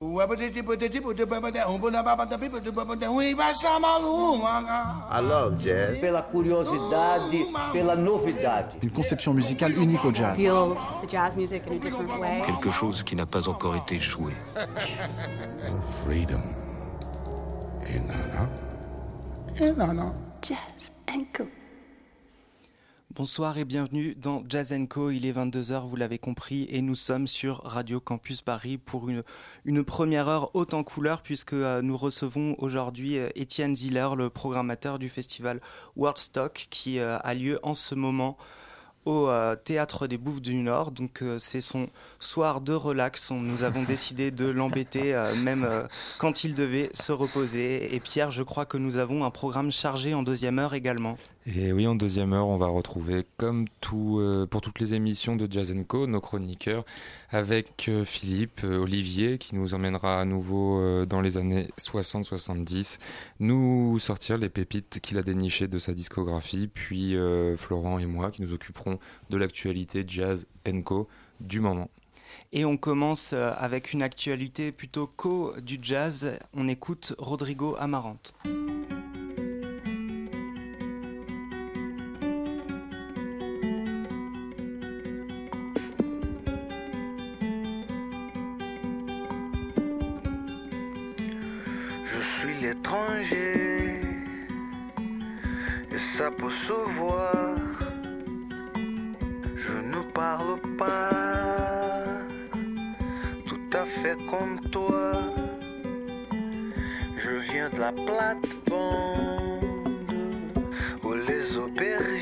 I love jazz. Pela curiosidade, pela novidade. Une conception musicale unique au jazz. Feel the jazz music in a different way. Quelque chose qui n'a pas encore été joué. Freedom. Et nana. Et nana. Jazz and. Bonsoir et bienvenue dans Jazz Co. Il est 22h, vous l'avez compris, et nous sommes sur Radio Campus Paris pour une, une première heure haute en couleur, puisque euh, nous recevons aujourd'hui euh, Étienne Ziller, le programmateur du festival Worldstock, qui euh, a lieu en ce moment au Théâtre des Bouffes du Nord. Donc c'est son soir de relax. nous avons décidé de l'embêter même quand il devait se reposer. Et Pierre, je crois que nous avons un programme chargé en deuxième heure également. Et oui, en deuxième heure, on va retrouver, comme tout, pour toutes les émissions de Jazz Co, nos chroniqueurs, avec Philippe, Olivier, qui nous emmènera à nouveau dans les années 60-70, nous sortir les pépites qu'il a dénichées de sa discographie, puis Florent et moi, qui nous occuperons de l'actualité jazz co du moment. Et on commence euh, avec une actualité plutôt co du jazz. On écoute Rodrigo Amarante. Ça peut se voir parle pas tout à fait comme toi. Je viens de la plate-bande où les aubergines,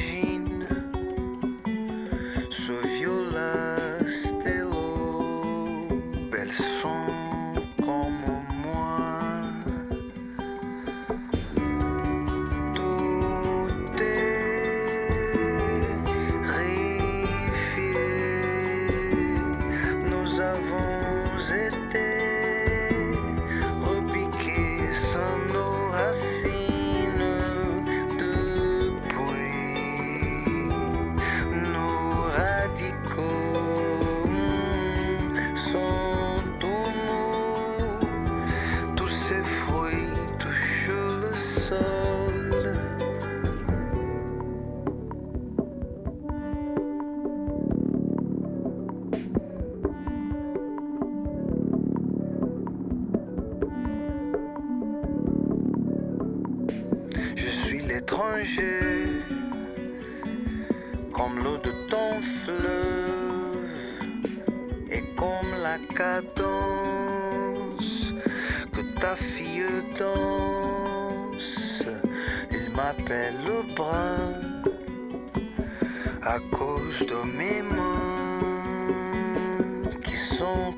m'appelle le brun à cause de mes mains qui sont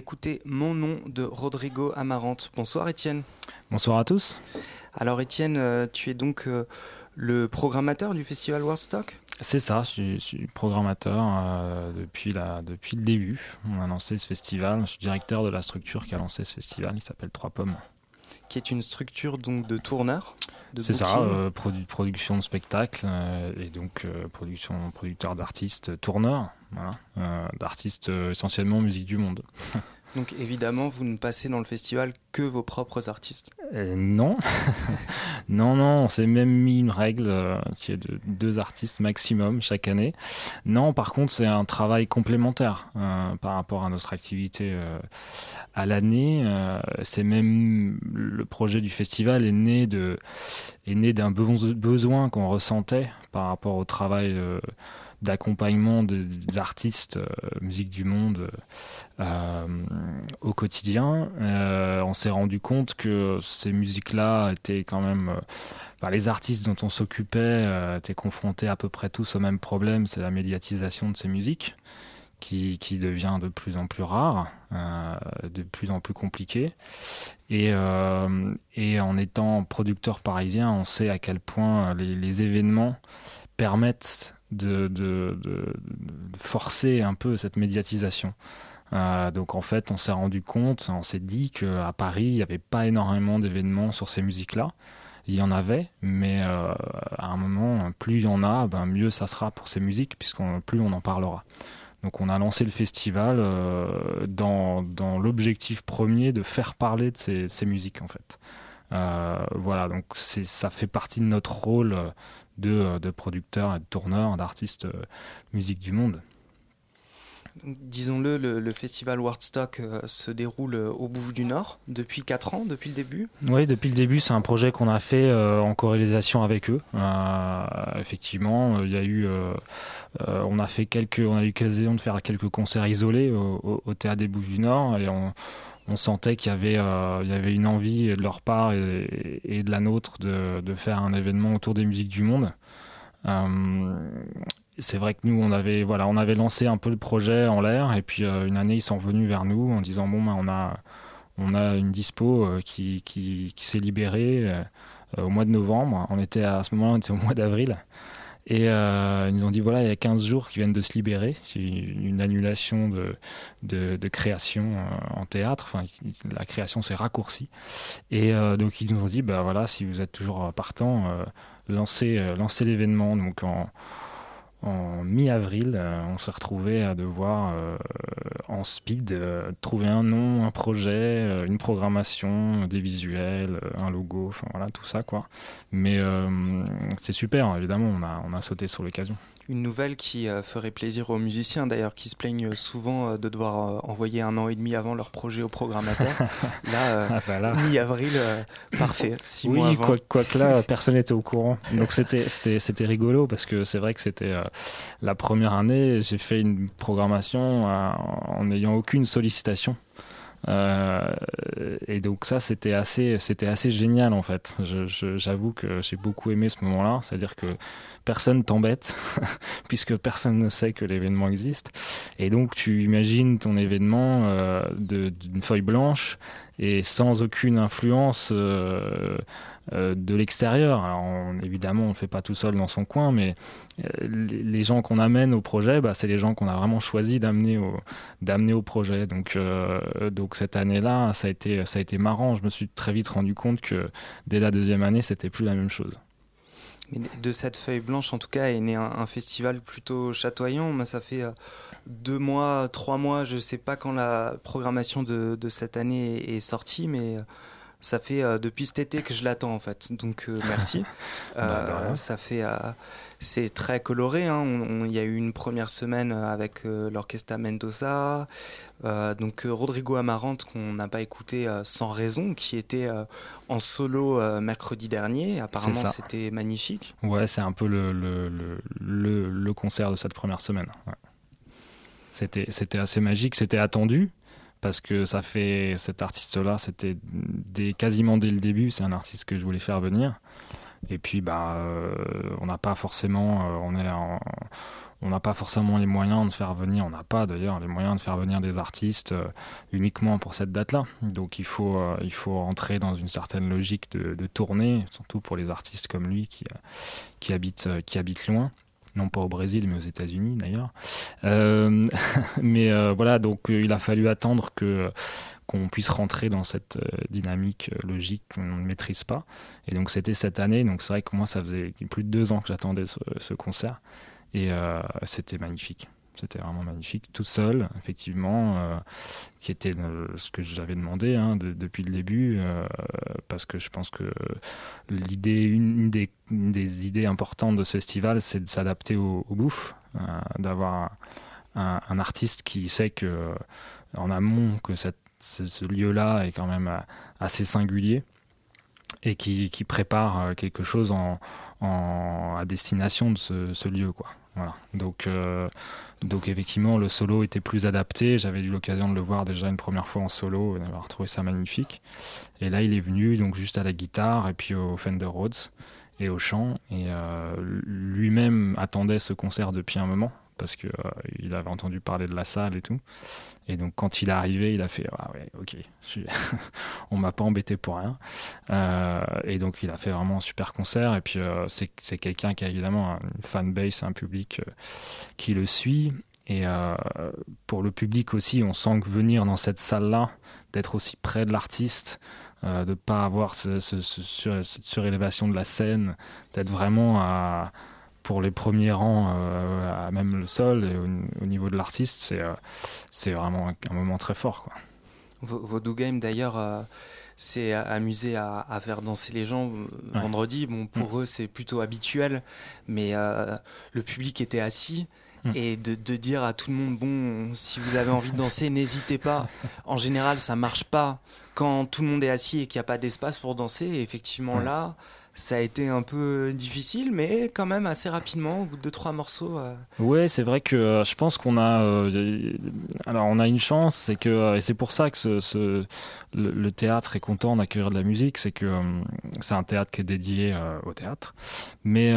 On écoutait Mon nom de Rodrigo Amarante. Bonsoir Étienne. Bonsoir à tous. Alors Étienne, euh, tu es donc euh, le programmateur du festival Worldstock? C'est ça, je suis, programmateur euh, depuis, la, depuis le début. On a lancé ce festival, je suis directeur de la structure qui a lancé ce festival, il s'appelle Trois Pommes. Qui est une structure donc de tourneurs C'est ça, production de spectacles et donc production, producteur d'artistes, tourneurs, voilà, d'artistes essentiellement musique du monde. Donc évidemment, vous ne passez dans le festival que vos propres artistes euh, Non. non, non, on s'est même mis une règle euh, qui est de deux artistes maximum chaque année. Non, par contre, c'est un travail complémentaire euh, par rapport à notre activité à l'année. c'est même le projet du festival est né de est né d'un besoin qu'on ressentait par rapport au travail d'accompagnement d'artistes euh, musique du monde euh, au quotidien. Euh, on s'est rendu compte que ces musiques-là étaient quand même... les artistes dont on s'occupait étaient confrontés à peu près tous au même problème, c'est la médiatisation de ces musiques. Qui, qui, devient de plus en plus rare, de plus en plus compliqué. Et, en étant producteur parisien, on sait à quel point les événements permettent de, forcer un peu cette médiatisation. Euh, donc en fait, on s'est rendu compte, on s'est dit qu'à Paris, il n'y avait pas énormément d'événements sur ces musiques-là. Il y en avait, mais euh, à un moment, plus il y en a, ben, mieux ça sera pour ces musiques, puisqu'on plus on en parlera. Donc on a lancé le festival euh, dans, dans l'objectif premier de faire parler de ces, ces musiques en fait. voilà, donc ça fait partie de notre rôle de, de producteurs et de tourneurs, d'artistes euh, musique du monde. Disons-le, le, festival Wordstock euh, se déroule euh, au Bouffe du Nord depuis 4 ans, depuis le début? Oui, depuis le début, c'est un projet qu'on a fait en corrélation avec eux. effectivement, il y a eu, on a fait quelques, on a eu l'occasion de faire quelques concerts isolés au, au Théâtre des Bouffes du Nord et on, on sentait qu'il y avait, euh, il y avait une envie de leur part et, de la nôtre de, de, faire un événement autour des musiques du monde. Euh, c'est vrai que nous, on avait, voilà, on avait lancé un peu le projet en l'air et puis euh, une année, ils sont venus vers nous en disant bon, ben, on a, on a une dispo qui, qui, qui s'est libérée au mois de novembre. On était à ce moment-là, on était au mois d'avril. Et euh, ils nous ont dit voilà, il y a 15 jours qui viennent de se libérer. C'est une annulation de, de, création euh, en théâtre. Enfin, la création s'est raccourcie. Et euh, donc, ils nous ont dit bah voilà, si vous êtes toujours partant, lancez, lancez l'événement. Donc, en en mi-avril, euh, on s'est retrouvé à devoir, euh, en speed, euh, trouver un nom, un projet, une programmation, des visuels, un logo, enfin voilà, tout ça quoi. Mais c'est super, évidemment, on a, on a sauté sur l'occasion une nouvelle qui euh, ferait plaisir aux musiciens d'ailleurs qui se plaignent souvent euh, de devoir euh, envoyer un an et demi avant leur projet au programmateur. là, ah, bah mi-avril, parfait. Six oui, mois avant. Quoi, quoi, que là, personne n'était au courant. Donc c'était c'était rigolo parce que c'est vrai que c'était la première année, j'ai fait une programmation en n'ayant aucune sollicitation. Euh, et donc ça, c'était assez, c'était assez génial en fait. J'avoue que j'ai beaucoup aimé ce moment-là, c'est-à-dire que personne t'embête puisque personne ne sait que l'événement existe. Et donc tu imagines ton événement euh, d'une feuille blanche et sans aucune influence euh, euh, de l'extérieur. Alors évidemment, on ne fait pas tout seul dans son coin, mais les, gens qu'on amène au projet, bah, c'est les gens qu'on a vraiment choisi d'amener au, projet. Donc, donc cette année-là, ça a été, ça a été marrant. Je me suis très vite rendu compte que dès la deuxième année, c'était plus la même chose. Mais de cette feuille blanche, en tout cas, est né un, festival plutôt chatoyant. Ça fait deux mois, trois mois, je sais pas quand la programmation de, cette année est, sortie, mais euh, ça fait euh, depuis cet été que je l'attends en fait. Donc euh, merci. Bah, ça fait, c'est très coloré. Hein. Il y a eu une première semaine avec l'orchestre Mendoza, donc Rodrigo Amarante qu'on n'a pas écouté sans raison, qui était en solo mercredi dernier. Apparemment, c'était magnifique. Ouais, c'est un peu le, le, le, concert de cette première semaine. C'était assez magique, c'était attendu parce que ça fait cet artiste-là, c'était quasiment dès le début, c'est un artiste que je voulais faire venir. Et puis, bah, on n'a pas forcément, on n'a pas forcément les moyens de faire venir, on n'a pas d'ailleurs les moyens de faire venir des artistes uniquement pour cette date-là. Donc il faut, rentrer dans une certaine logique de, de, tournée, surtout pour les artistes comme lui qui habitent loin non pas au Brésil mais aux États-Unis d'ailleurs. Euh, mais euh, voilà, donc euh, il a fallu attendre que qu'on puisse rentrer dans cette dynamique logique qu'on ne maîtrise pas. Et donc c'était cette année, donc c'est vrai que moi ça faisait plus de deux ans que j'attendais ce, concert et c'était magnifique. C'était vraiment magnifique, tout seul, effectivement, euh, qui était euh, ce que j'avais demandé hein, depuis le début, euh, parce que je pense que l'idée, une, des, idées importantes de ce festival, c'est de s'adapter au, au, d'avoir un, artiste qui sait que en amont que ce, lieu-là est quand même assez singulier et qui, prépare quelque chose à destination de ce, ce lieu, quoi. Donc, euh, donc effectivement, le solo était plus adapté. J'avais eu l'occasion de le voir déjà une première fois en solo et d'avoir trouvé ça magnifique. Et là, il est venu donc juste à la guitare et puis au Fender Rhodes et au chant. Et euh, lui-même attendait ce concert depuis un moment parce qu'il euh, avait entendu parler de la salle et tout. Et donc quand il est arrivé, il a fait ah ouais ok, je on m'a pas embêté pour rien. Euh, et donc il a fait vraiment un super concert. Et puis euh, c'est quelqu'un qui a évidemment une fanbase, un public qui le suit. Et pour le public aussi, on sent que venir dans cette salle-là, d'être aussi près de l'artiste, de ne pas avoir ce, ce, cette surélévation de la scène, d'être vraiment à pour les premiers rangs, euh, à même le sol, et au, niveau de l'artiste, c'est euh, c'est vraiment un, moment très fort. Quoi. Vodou Game, d'ailleurs, euh, s'est amusé à, faire danser les gens vendredi. Bon, pour mm. eux, c'est plutôt habituel, mais le public était assis. Mm. Et de, de, dire à tout le monde, bon, si vous avez envie de danser, n'hésitez pas. En général, ça marche pas quand tout le monde est assis et qu'il n'y a pas d'espace pour danser. Et effectivement, là, ça a été un peu difficile, mais quand même assez rapidement, au bout de trois morceaux. Euh. Ouais, c'est vrai que euh, je pense qu'on a, euh, a une chance, c'est que et c'est pour ça que ce, le, théâtre est content d'accueillir de la musique, c'est que c'est un théâtre qui est dédié au théâtre, mais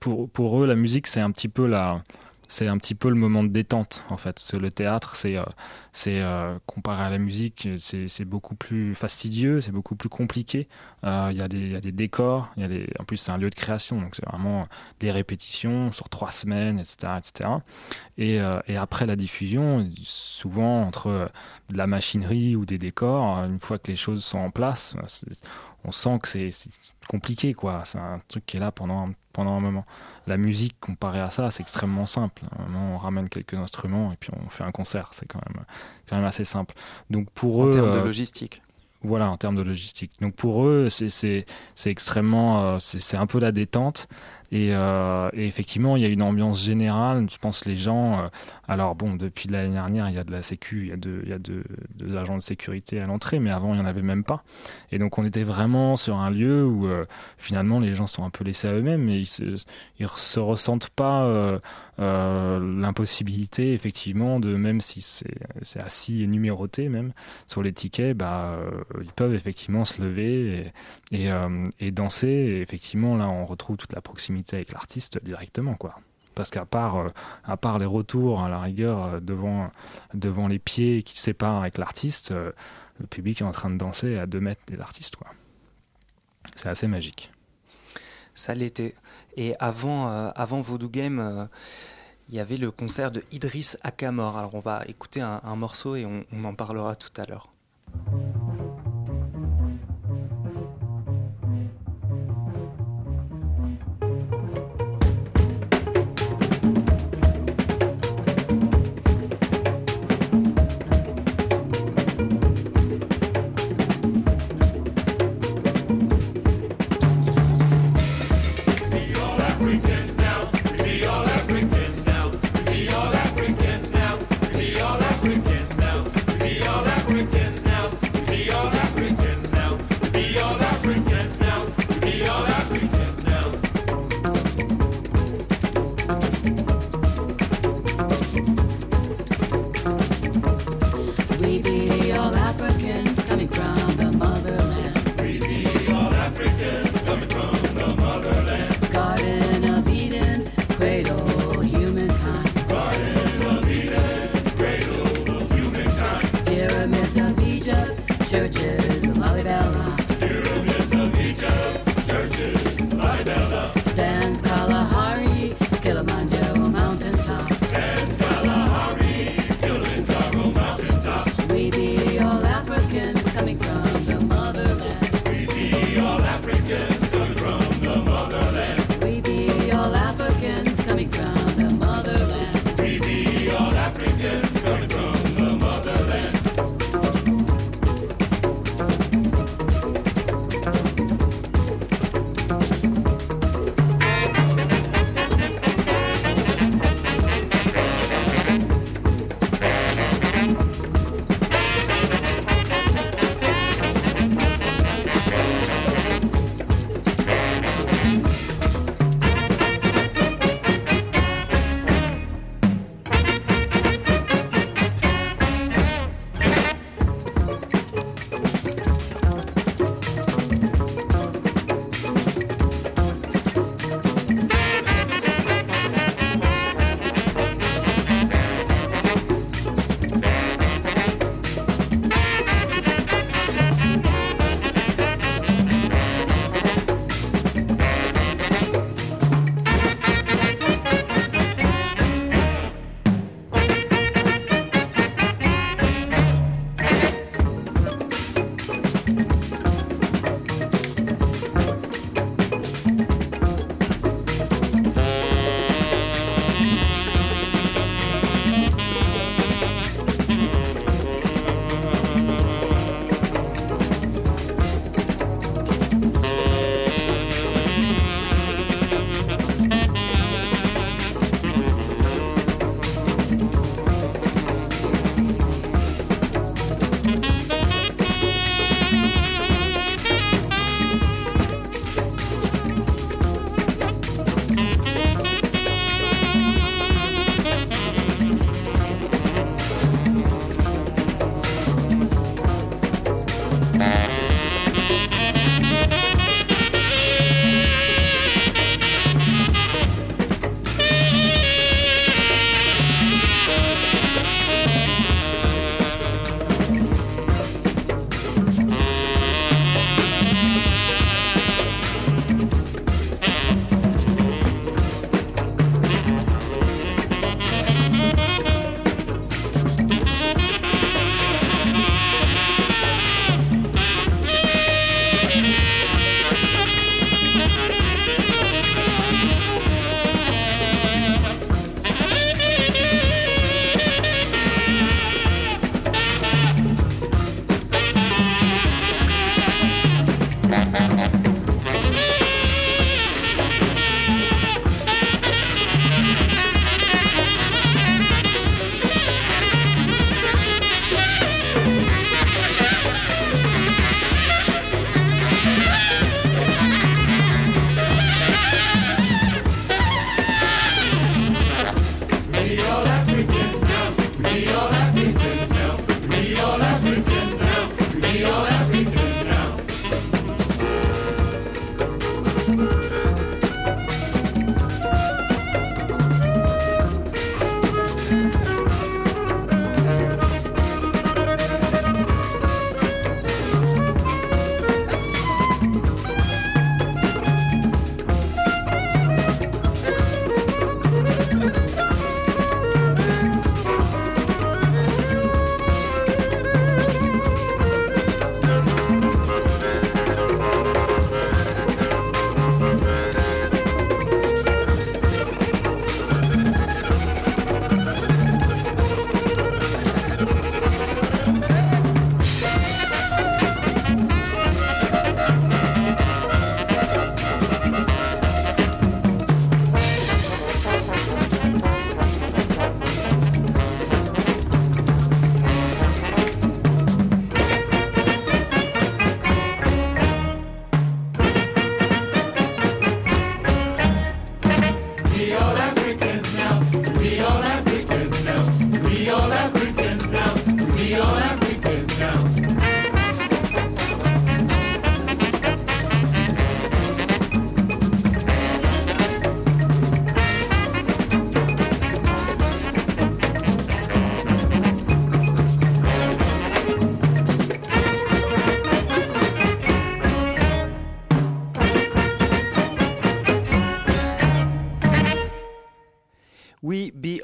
pour pour eux la musique c'est un petit peu la c'est un petit peu le moment de détente en fait. le théâtre, c'est euh, c'est euh, comparé à la musique, c'est beaucoup plus fastidieux, c'est beaucoup plus compliqué. Euh, il y, y, a des décors, y a des, en plus c'est un lieu de création, donc c'est vraiment des répétitions sur trois semaines, etc. etc. Et, et après la diffusion, souvent entre de la machinerie ou des décors, une fois que les choses sont en place, on sent que c'est compliqué, quoi. C'est un truc qui est là pendant, pendant un moment. La musique, comparée à ça, c'est extrêmement simple. on ramène quelques instruments et puis on fait un concert. C'est quand même, quand même assez simple. Donc pour en eux. En termes de euh, logistique. Voilà, en termes de logistique. Donc pour eux, c'est extrêmement, euh, c'est un peu la détente. Euh, et, effectivement, il y a une ambiance générale. Je pense les gens. Euh, alors bon, depuis l'année dernière, il y a de la sécu, il y a de, il y a de, de l'agent de sécurité à l'entrée, mais avant, il n'y en avait même pas. Et donc, on était vraiment sur un lieu où finalement, les gens sont un peu laissés à eux-mêmes, et ils se, ils se ressentent pas l'impossibilité, effectivement, même si c'est assis et numéroté même sur les tickets, bah ils peuvent effectivement se lever et, euh, et, danser. Et effectivement, là, on retrouve toute la proximité avec l'artiste directement, quoi. Parce qu'à part, euh, les retours, à la rigueur, euh, devant, devant les pieds qui séparent avec l'artiste, le public est en train de danser à deux mètres des artistes, quoi. C'est assez magique. Ça l'était. Et avant, avant Voodoo Game, il y avait le concert de Idriss Akamor. Alors on va écouter un, morceau et on en parlera tout à l'heure.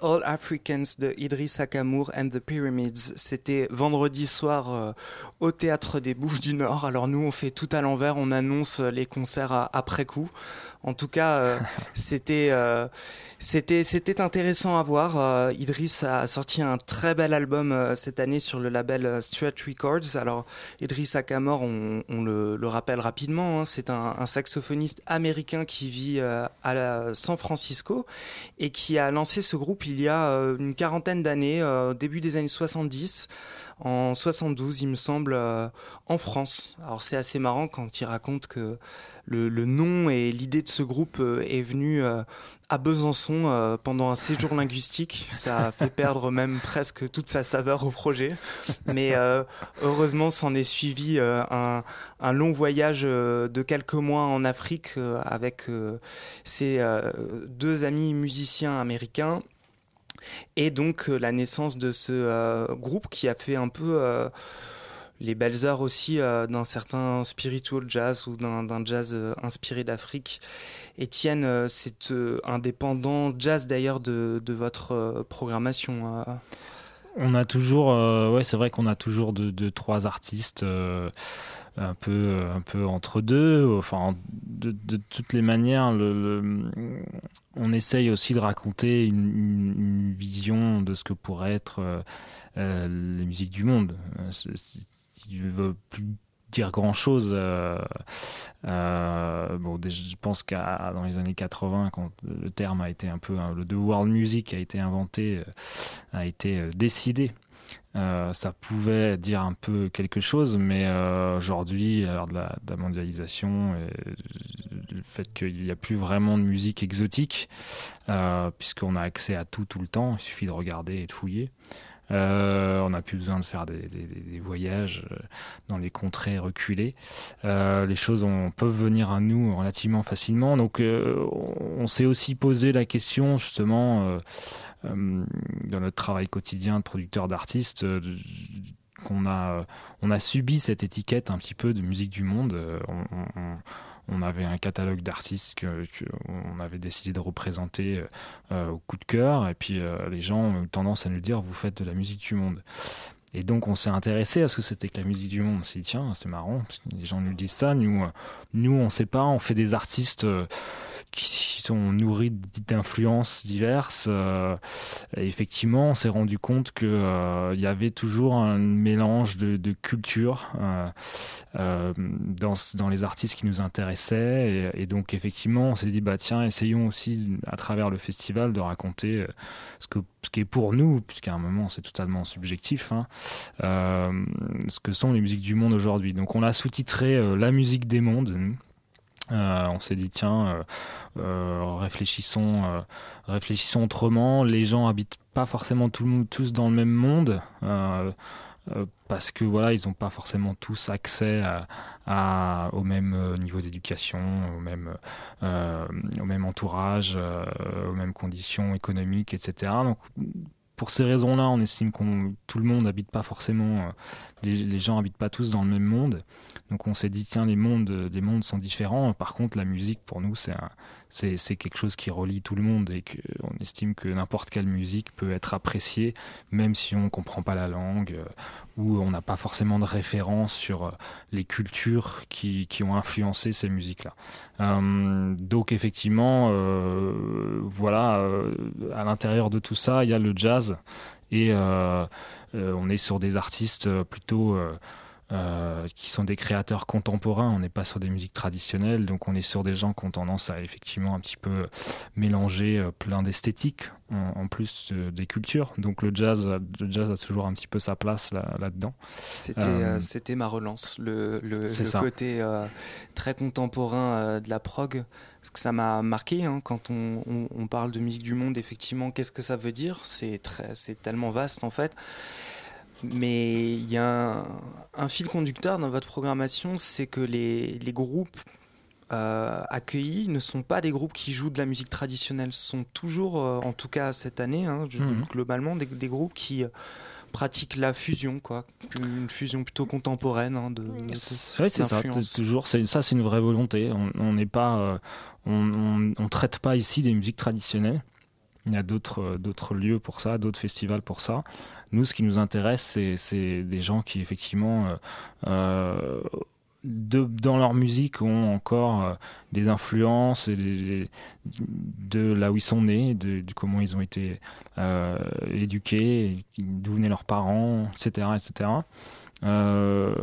All Africans de Idriss Akamour and the Pyramids. C'était vendredi soir euh, au théâtre des Bouffes du Nord. Alors nous, on fait tout à l'envers, on annonce les concerts après coup. En tout cas, euh, c'était euh, c'était c'était intéressant à voir. Euh, Idriss a sorti un très bel album cette année sur le label Stuart Records. Alors Idriss Akamor, on, le, le, rappelle rapidement, hein, c'est un, saxophoniste américain qui vit à San Francisco et qui a lancé ce groupe il y a une quarantaine d'années, début des années 70 en 72, il me semble, en France. Alors c'est assez marrant quand il raconte que le, nom et l'idée de ce groupe euh, est venu euh, à Besançon euh, pendant un séjour linguistique. Ça a fait perdre même presque toute sa saveur au projet. Mais heureusement, s'en est suivi un, long voyage de quelques mois en Afrique avec ses deux amis musiciens américains. Et donc la naissance de ce groupe qui a fait un peu les belles heures aussi euh, d'un certain spiritual jazz ou d'un jazz euh, inspiré d'Afrique. Étienne, euh, c'est indépendant jazz d'ailleurs de, votre programmation. On a toujours, ouais, c'est vrai qu'on a toujours deux, de, trois artistes un peu, un peu entre deux. Enfin, de, de toutes les manières, on essaye aussi de raconter une, une, vision de ce que pourrait être les musiques du monde si ne veux plus dire grand chose. Euh, euh, bon, je pense qu'à dans les années 80, quand le terme a été un peu le de world music a été inventé, euh, a été décidé. ça pouvait dire un peu quelque chose, mais aujourd'hui, à l'heure de la, mondialisation, et le fait qu'il n'y a plus vraiment de musique exotique, puisqu'on a accès à tout tout le temps, il suffit de regarder et de fouiller. Euh, on n'a plus besoin de faire des, voyages euh, dans les contrées reculées. Euh, les choses peuvent venir à nous relativement facilement. Donc, on s'est aussi posé la question justement dans notre travail quotidien de producteur d'artistes qu'on a, on a subi cette étiquette un petit peu de musique du monde. on, on avait un catalogue d'artistes qu'on avait décidé de représenter euh, au coup de cœur, et puis euh, les gens ont tendance à nous dire vous faites de la musique du monde. Et donc on s'est intéressé à ce que c'était que la musique du monde. On s'est dit tiens c'est marrant, les gens nous disent ça, nous, euh, nous on sait pas, on fait des artistes qui sont nourris d'influences diverses. Euh, effectivement, on s'est rendu compte qu'il euh, y avait toujours un mélange de, de cultures euh, dans, les artistes qui nous intéressaient. Et, donc, effectivement, on s'est dit, bah, tiens, essayons aussi, à travers le festival, de raconter ce, que, qui est pour nous, puisqu'à un moment, c'est totalement subjectif, hein, ce que sont les musiques du monde aujourd'hui. Donc, on l'a sous-titré La musique des mondes, nous. Euh, on s'est dit tiens, euh, euh, réfléchissons, réfléchissons autrement. Les gens habitent pas forcément tout tous dans le même monde parce que voilà, ils n'ont pas forcément tous accès à, au même niveau d'éducation, au même au même entourage, aux mêmes conditions économiques, etc. Donc pour ces raisons-là, on estime que tout le monde n'habite pas forcément, les, les, gens habitent pas tous dans le même monde. Donc on s'est dit tiens les mondes les mondes sont différents. Par contre la musique pour nous c'est quelque chose qui relie tout le monde et qu'on estime que n'importe quelle musique peut être appréciée même si on comprend pas la langue euh, ou on n'a pas forcément de référence sur euh, les cultures qui, qui ont influencé ces musiques là. Euh, donc effectivement voilà à l'intérieur de tout ça il y a le jazz et on est sur des artistes plutôt euh, qui sont des créateurs contemporains. On n'est pas sur des musiques traditionnelles, donc on est sur des gens qui ont tendance à effectivement un petit peu mélanger euh, plein d'esthétiques en, plus des cultures. Donc le jazz, le jazz a toujours un petit peu sa place là-dedans. c'était, euh, c'était ma relance, le, le, côté très contemporain de la prog. Parce que ça m'a marqué hein, quand on, on, on, parle de musique du monde. Effectivement, qu'est-ce que ça veut dire? C'est très, c'est tellement vaste en fait. Mais il y a un, fil conducteur dans votre programmation, c'est que les, les groupes euh, accueillis ne sont pas des groupes qui jouent de la musique traditionnelle, ce sont toujours, euh, en tout cas cette année, hein, mhm. globalement, des, des, groupes qui euh, pratiquent la fusion, quoi, une fusion plutôt contemporaine. Hein, de, oui, c'est ça. Toujours, ça, c'est une vraie volonté. On n'est pas, on, on, on, traite pas ici des musiques traditionnelles. Il y a d'autres d'autres lieux pour ça, d'autres festivals pour ça. Nous, ce qui nous intéresse, c'est des gens qui effectivement de, dans leur musique ont encore euh, des influences de là où ils sont nés, de, comment ils ont été euh, éduqués, d'où venaient leurs parents, etc. etc. Euh,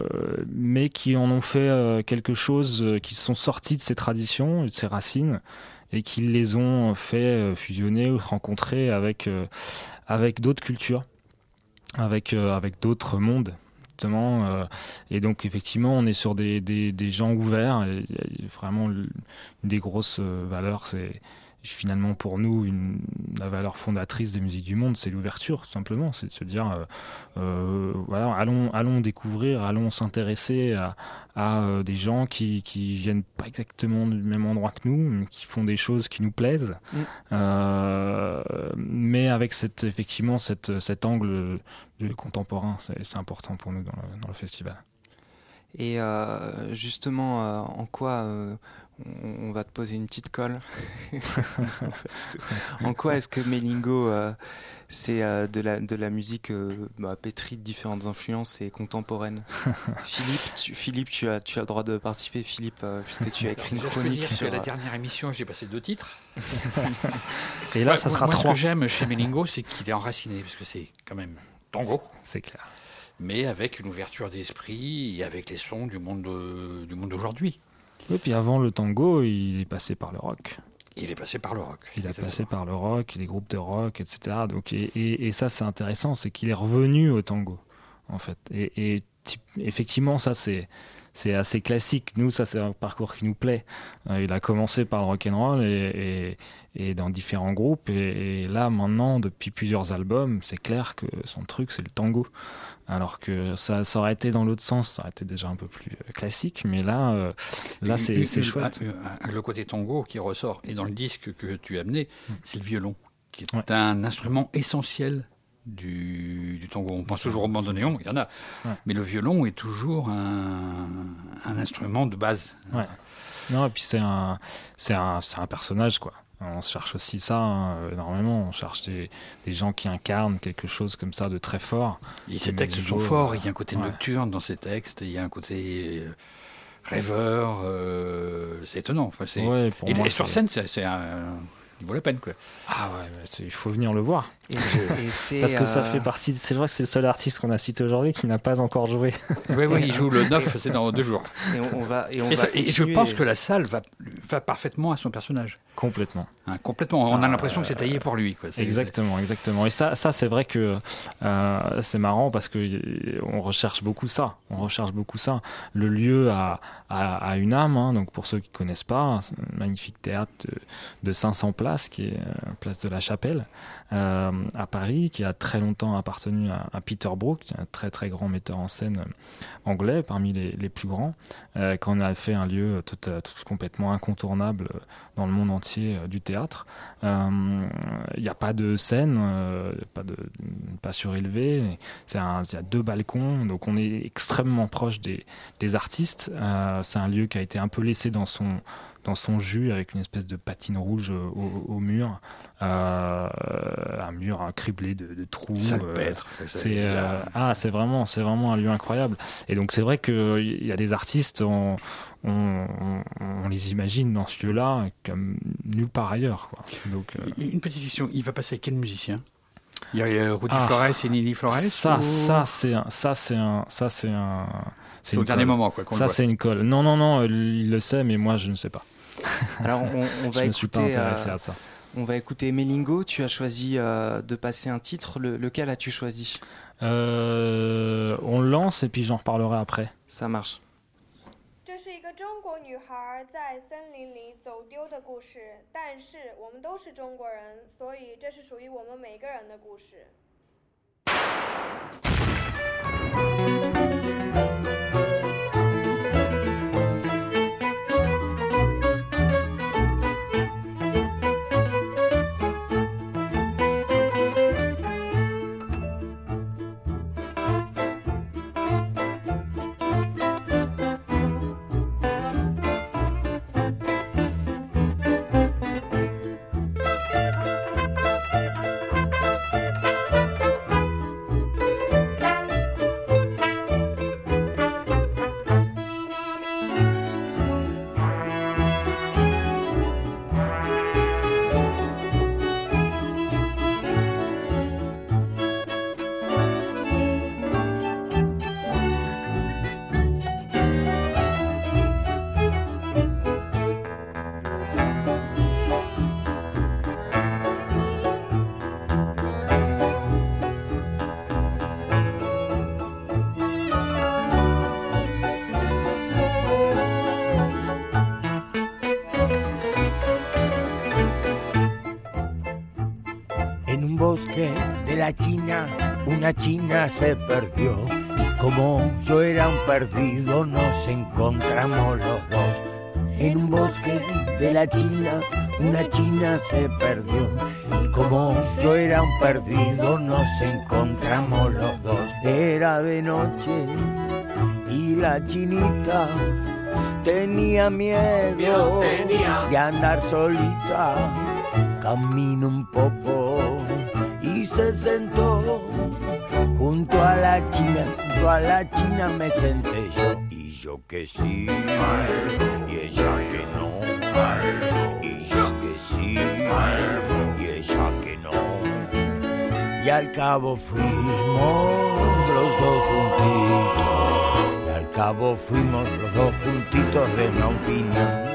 mais qui en ont fait quelque chose, qui sont sortis de ces traditions, de ces racines, et qui les ont fait fusionner ou rencontrer avec d'autres cultures, avec, avec d'autres mondes. Euh, et donc, effectivement, on est sur des, des, des gens ouverts. Vraiment, une des grosses euh, valeurs, c'est finalement pour nous une, la valeur fondatrice des musiques du monde, c'est l'ouverture, tout simplement. C'est de se dire, euh, euh, voilà, allons, allons découvrir, allons s'intéresser à, à euh, des gens qui, qui viennent pas exactement du même endroit que nous, mais qui font des choses qui nous plaisent, mm. mais avec cette, effectivement cette, cet angle de contemporain, c'est important pour nous dans le, dans le festival. Et justement, en quoi on, va te poser une petite colle. en quoi est-ce que Melingo, euh, c'est euh, de, la, de la musique euh, bah, pétrie de différentes influences et contemporaine Philippe, tu, Philippe tu, as, tu as le droit de participer, Philippe, puisque tu as écrit une chronique sur... la dernière émission, j'ai passé deux titres. et là, ça sera moi, trois. Ce que j'aime chez Melingo, c'est qu'il est enraciné, parce que c'est quand même tango. C'est clair. Mais avec une ouverture d'esprit et avec les sons du monde, du monde d'aujourd'hui. Oui, puis avant le tango, il est passé par le rock. Il est passé par le rock. Il a passé par le rock, les groupes de rock, etc. Donc, et, ça, c'est intéressant, c'est qu'il est revenu au tango, en fait. Et, effectivement, ça, c'est c'est assez classique. Nous, ça, c'est un parcours qui nous plaît. Euh, il a commencé par le rock and roll et, et, dans différents groupes. Et, là, maintenant, depuis plusieurs albums, c'est clair que son truc, c'est le tango. Alors que ça, ça aurait été dans l'autre sens, ça aurait été déjà un peu plus euh, classique. Mais là, euh, là, c'est chouette. Le côté tango qui ressort et dans le disque que tu as amené, hmm. c'est le violon, qui est un instrument essentiel du, tango. On pense toujours au bandoneon, il y en a. Mais le violon est toujours un, instrument de base. Non, et puis c'est un, un, un, personnage, quoi. On cherche aussi ça hein, énormément. On cherche des, des, gens qui incarnent quelque chose comme ça de très fort. Et ces textes sont forts. Il y a un côté nocturne dans ces textes. Il y a un côté euh, rêveur. Euh, c'est étonnant. Enfin, et, et sur scène, c'est un il vaut la peine quoi. Ah ouais, il faut venir le voir. Parce que ça fait partie. C'est vrai que c'est le seul artiste qu'on a cité aujourd'hui qui n'a pas encore joué. Oui, oui, il joue le 9, c'est dans deux jours. Et, on, va, et, on et je pense que la salle va, va parfaitement à son personnage. Complètement. Hein, complètement. On a ah, l'impression que c'est taillé pour lui. Quoi. Exactement, exactement. Et ça, ça c'est vrai que euh, c'est marrant parce que on recherche beaucoup ça. On recherche beaucoup ça. Le lieu a, a, une âme. Hein. donc pour ceux qui connaissent pas, c'est un magnifique théâtre de, 500 places qui est euh, place de la Chapelle euh, à Paris, qui a très longtemps appartenu à, Peter Brook, un très très grand metteur en scène anglais, parmi les, plus grands, quand on a fait un lieu tout, tout complètement incontournable dans le monde entier du théâtre il euh, n'y a pas de scène, euh, pas, de, pas surélevé. Il y a deux balcons, donc on est extrêmement proche des, artistes. Euh, c'est un lieu qui a été un peu laissé dans son, dans son jus avec une espèce de patine rouge au, mur. un mur criblé de, de trous. c'est ah, c'est vraiment, c'est vraiment un lieu incroyable. Et donc c'est vrai qu'il y a des artistes, on, on, les imagine dans ce lieu-là comme nulle part ailleurs. Quoi. Donc, euh, Une petite question, il va passer avec quel musicien? Il y a Rudy ah, Flores et Nini Flores Ça, ça c'est un, ça c'est un, ça c'est un. C'est au dernier moment quoi. Ça c'est une colle. Non non non, il le sait, mais moi je ne sais pas. Alors on, va écouter. Euh, à ça. On va écouter Melingo. Tu as choisi euh, de passer un titre. lequel as-tu choisi? On lance et puis j'en reparlerai après. Ça marche. 一个中国女孩在森林里走丢的故事，但是我们都是中国人，所以这是属于我们每个人的故事。La China una china se perdió y como yo era un perdido nos encontramos los dos. En un bosque de la China una china se perdió y como yo era un perdido nos encontramos los dos. Era de noche y la chinita tenía miedo de andar solita. Camino un poco se sentó junto a la china, junto a la china me senté yo. Y yo que sí, y ella que no, y yo que sí, y ella que no. Y al cabo fuimos los dos juntitos, y al cabo fuimos los dos juntitos de una opinión.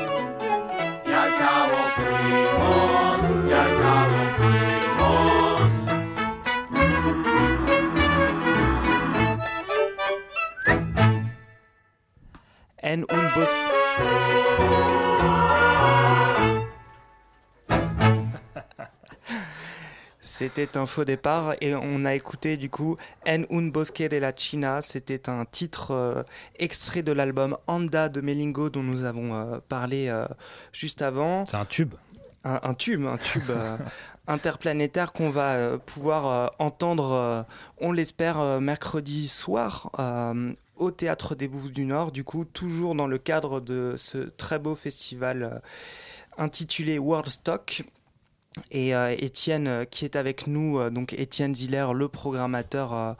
C'était un faux départ et on a écouté du coup En un bosque de la China. C'était un titre euh, extrait de l'album Anda de Melingo dont nous avons euh, parlé euh, juste avant. C'est un tube. Un, un tube, un tube interplanétaire qu'on va pouvoir entendre, on l'espère, mercredi soir au Théâtre des Bouffes du Nord, du coup, toujours dans le cadre de ce très beau festival intitulé Worldstock. Et euh, Étienne, euh, qui est avec nous, euh, donc Étienne Ziller, le programmateur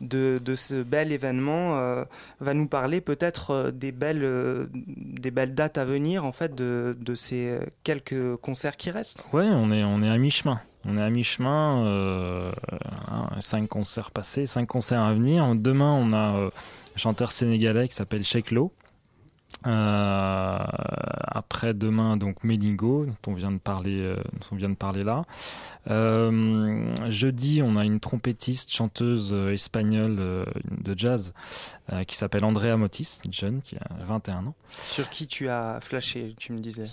de, de, ce bel événement, va nous parler peut-être des, belles, dates à venir, en fait, de, ces quelques concerts qui restent. Oui, on est, on est à mi-chemin. On est à mi-chemin, euh, cinq concerts passés, cinq concerts à venir. Demain, on a chanteur sénégalais qui s'appelle Sheikh euh, après demain donc Melingo dont on vient de parler euh, dont on vient de parler là. Euh, jeudi on a une trompettiste chanteuse espagnole de jazz qui s'appelle Andrea Motis une jeune qui a 21 ans. Sur qui tu as flashé tu me disais?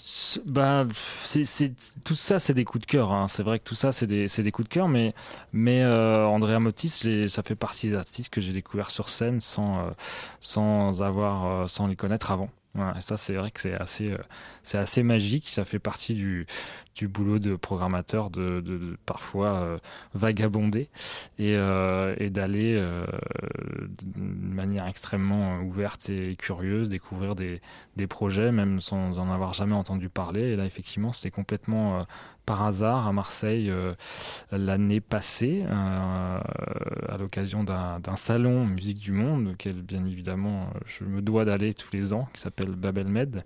Bah c'est tout ça c'est des coups de cœur hein. c'est vrai que tout ça c'est des, des coups de cœur mais mais Andrea Motis ça fait partie des artistes que j'ai découvert sur scène sans sans avoir sans les connaître avant Ouais, ça, c'est vrai que c'est assez, euh, c'est assez magique. Ça fait partie du, du boulot de programmateur de, de, de parfois euh, vagabonder et, euh, et d'aller euh, d'une manière extrêmement ouverte et curieuse découvrir des, des projets, même sans en avoir jamais entendu parler. Et là, effectivement, c'était complètement euh, par hasard à Marseille euh, l'année passée, euh, à l'occasion d'un salon musique du monde, auquel bien évidemment je me dois d'aller tous les ans, qui s'appelle Babel Med,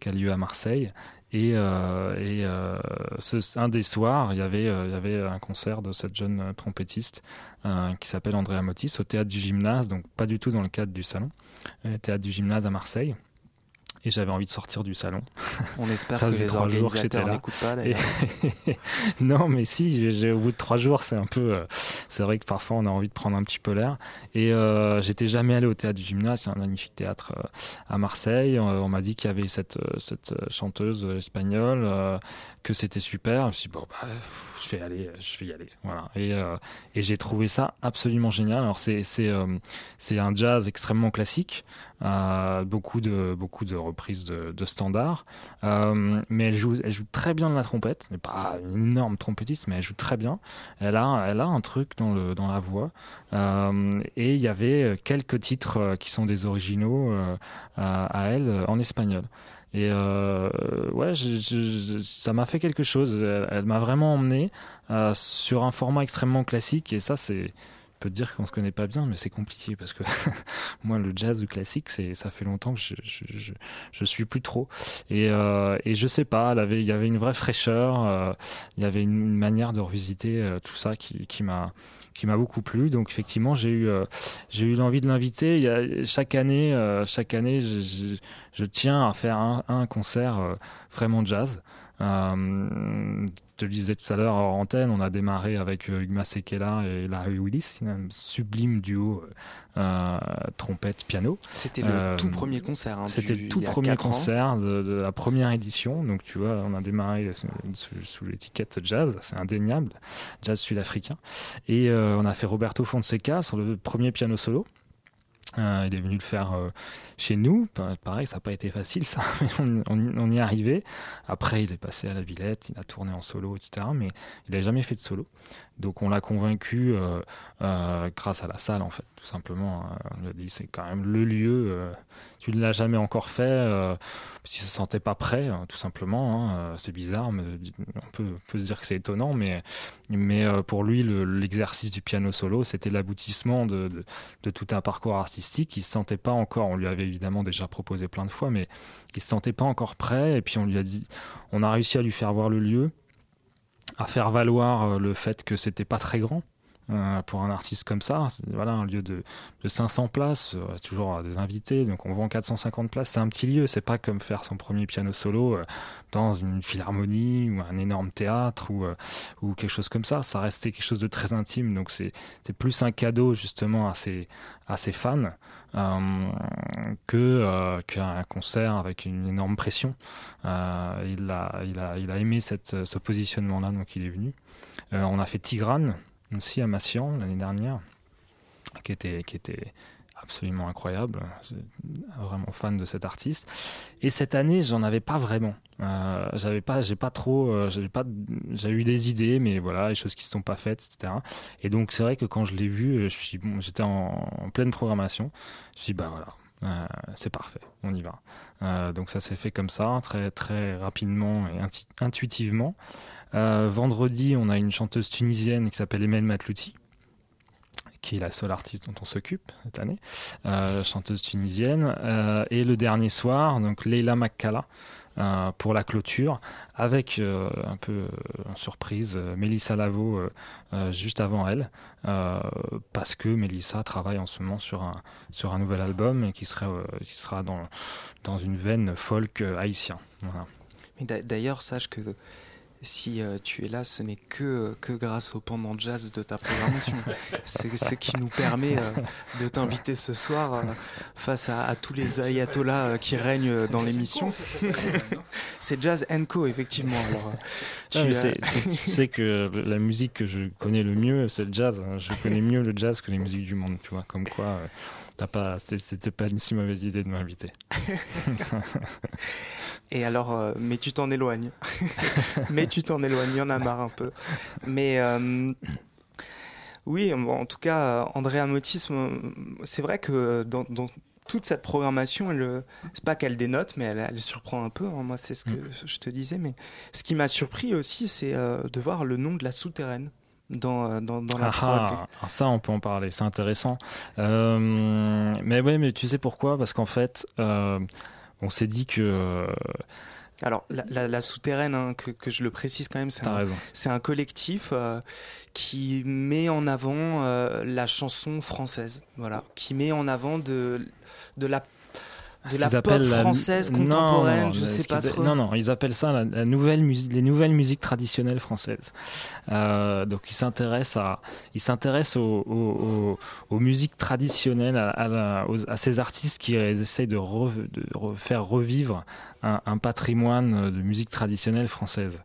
qui a lieu à Marseille. Et, euh, ce, un des soirs, il y avait, il y avait un concert de cette jeune trompettiste qui s'appelle Andrea Motis au théâtre du gymnase, donc pas du tout dans le cadre du salon, théâtre du gymnase à Marseille et j'avais envie de sortir du salon. On espère ça que les organisateurs n'écoutent pas. Et... non, mais si, j'ai, au bout de trois jours, c'est un peu, euh, c'est vrai que parfois on a envie de prendre un petit peu l'air. Et euh, j'étais jamais allé au théâtre du gymnase, c'est un magnifique théâtre euh, à Marseille. Euh, on m'a dit qu'il y avait cette, cette chanteuse espagnole, que c'était super. Je me suis dit, bon, bah, je vais aller, je vais y aller. Voilà. Et, et j'ai trouvé ça absolument génial. Alors c'est, c'est, c'est un jazz extrêmement classique. Euh, beaucoup de beaucoup de reprises de, de standards. Euh, mais elle joue elle joue très bien de la trompette. Elle n'est pas une énorme trompettiste mais elle joue très bien. Elle a elle a un truc dans le dans la voix. Euh, et il y avait quelques titres qui sont des originaux à, elle en espagnol. Et ouais, ça m'a fait quelque chose. Elle, m'a vraiment emmené sur un format extrêmement classique, et ça, c'est peut te dire qu'on se connaît pas bien, mais c'est compliqué parce que moi, le jazz classique, c'est ça fait longtemps que je, je, je, suis plus trop. Et, euh, et je sais pas, il y avait, une vraie fraîcheur, euh, il y avait une, manière de revisiter euh, tout ça qui, qui m'a qui m'a beaucoup plu. Donc effectivement, j'ai eu euh, j'ai eu l'envie de l'inviter. Il y a chaque année, chaque année, je, tiens à faire un, un concert vraiment jazz. Euh, je te le disais tout à l'heure en antenne, on a démarré avec euh, Hugma Sekela et Larry Willis, un sublime duo euh, trompette-piano. C'était le tout premier concert. Hein, C'était le tout premier concert de, de, la première édition. Donc tu vois, on a démarré sous, sous, l'étiquette jazz, c'est indéniable, jazz sud-africain. Et on a fait Roberto Fonseca sur le premier piano solo. Euh, il est venu le faire euh, chez nous. Pareil, ça n'a pas été facile, ça, on, y est arrivé. Après, il est passé à la Villette, il a tourné en solo, etc. Mais il n'a jamais fait de solo. Donc, on l'a convaincu euh, grâce à la salle, en fait, tout simplement. on lui a dit c'est quand même le lieu. tu ne l'as jamais encore fait, parce qu'il se sentait pas prêt, hein, tout simplement. Hein. c'est bizarre, mais on peut, se dire que c'est étonnant, mais, pour lui, l'exercice du piano solo, c'était l'aboutissement de, tout un parcours artistique il se sentait pas encore, on lui avait évidemment déjà proposé plein de fois, mais il se sentait pas encore prêt. Et puis on lui a dit, on a réussi à lui faire voir le lieu, à faire valoir euh, le fait que c'était pas très grand. Euh, pour un artiste comme ça, voilà un lieu de, de 500 places, euh, toujours des invités, donc on vend 450 places, c'est un petit lieu, c'est pas comme faire son premier piano solo dans une philharmonie ou un énorme théâtre ou, quelque chose comme ça, ça restait quelque chose de très intime, donc c'est plus un cadeau justement à ses fans euh, que euh, qu'un concert avec une énorme pression. Euh, il, a, aimé ce positionnement-là, donc il est venu. on a fait Tigrane aussi à Massian l'année dernière, qui était, qui était absolument incroyable. Vraiment fan de cet artiste. Et cette année, j'en avais pas vraiment. Euh, j'avais pas, j'ai pas trop, euh, pas, j'ai eu des idées, mais voilà, les choses qui se sont pas faites, etc. Et donc c'est vrai que quand je l'ai vu, j'étais en, pleine programmation. Je me suis dit, bah voilà, euh, c'est parfait, on y va. Euh, donc ça s'est fait comme ça, très très rapidement et intuitivement. Euh, vendredi, on a une chanteuse tunisienne qui s'appelle Emel Matlouti, qui est la seule artiste dont on s'occupe cette année, euh, chanteuse tunisienne. Euh, et le dernier soir, donc Leila Makkala pour la clôture, avec un peu en surprise Mélissa Lavo juste avant elle, parce que Mélissa travaille en ce moment sur un, sur un nouvel album qui, serait, qui sera dans, dans une veine folk haïtien. Voilà. D'ailleurs, sache que si euh, tu es là, ce n'est que, que grâce au pendant jazz de ta programmation. C'est ce qui nous permet euh, de t'inviter ce soir euh, face à, tous les ayatollahs qui règnent dans l'émission. C'est Jazz Co, effectivement. Alors, tu, sais que la musique que je connais le mieux, c'est le jazz. Hein. Je connais mieux le jazz que les musiques du monde, tu vois. Comme quoi, pas, c'était pas une si mauvaise idée de m'inviter. Et alors, euh, mais tu t'en éloignes. mais tu t'en éloignes, il y en a marre un peu. Mais euh, oui, en tout cas, Andrea Motisme, c'est vrai que dans, toute cette programmation, elle, c'est pas qu'elle dénote, mais elle, surprend un peu. Hein. Moi, c'est ce que mm. je te disais. Mais ce qui m'a surpris aussi, c'est euh, de voir le nom de la souterraine dans, dans, dans la ah, ah, ça, on peut en parler, c'est intéressant. mais oui, mais tu sais pourquoi? Parce qu'en fait, on s'est dit que. Euh, Alors, la, souterraine, hein, que, je le précise quand même, c'est un, un, collectif euh, qui met en avant euh, la chanson française, voilà, qui met en avant de, de la de la pop française contemporaine, non, je sais pas trop. Non, non, ils appellent ça la, nouvelle musique, les nouvelles musiques traditionnelles françaises. Euh, donc ils s'intéressent à, ils s'intéressent aux, aux, aux, musiques traditionnelles, à, à, à, ces artistes qui essayent de, de faire revivre un, un, patrimoine de musique traditionnelle française.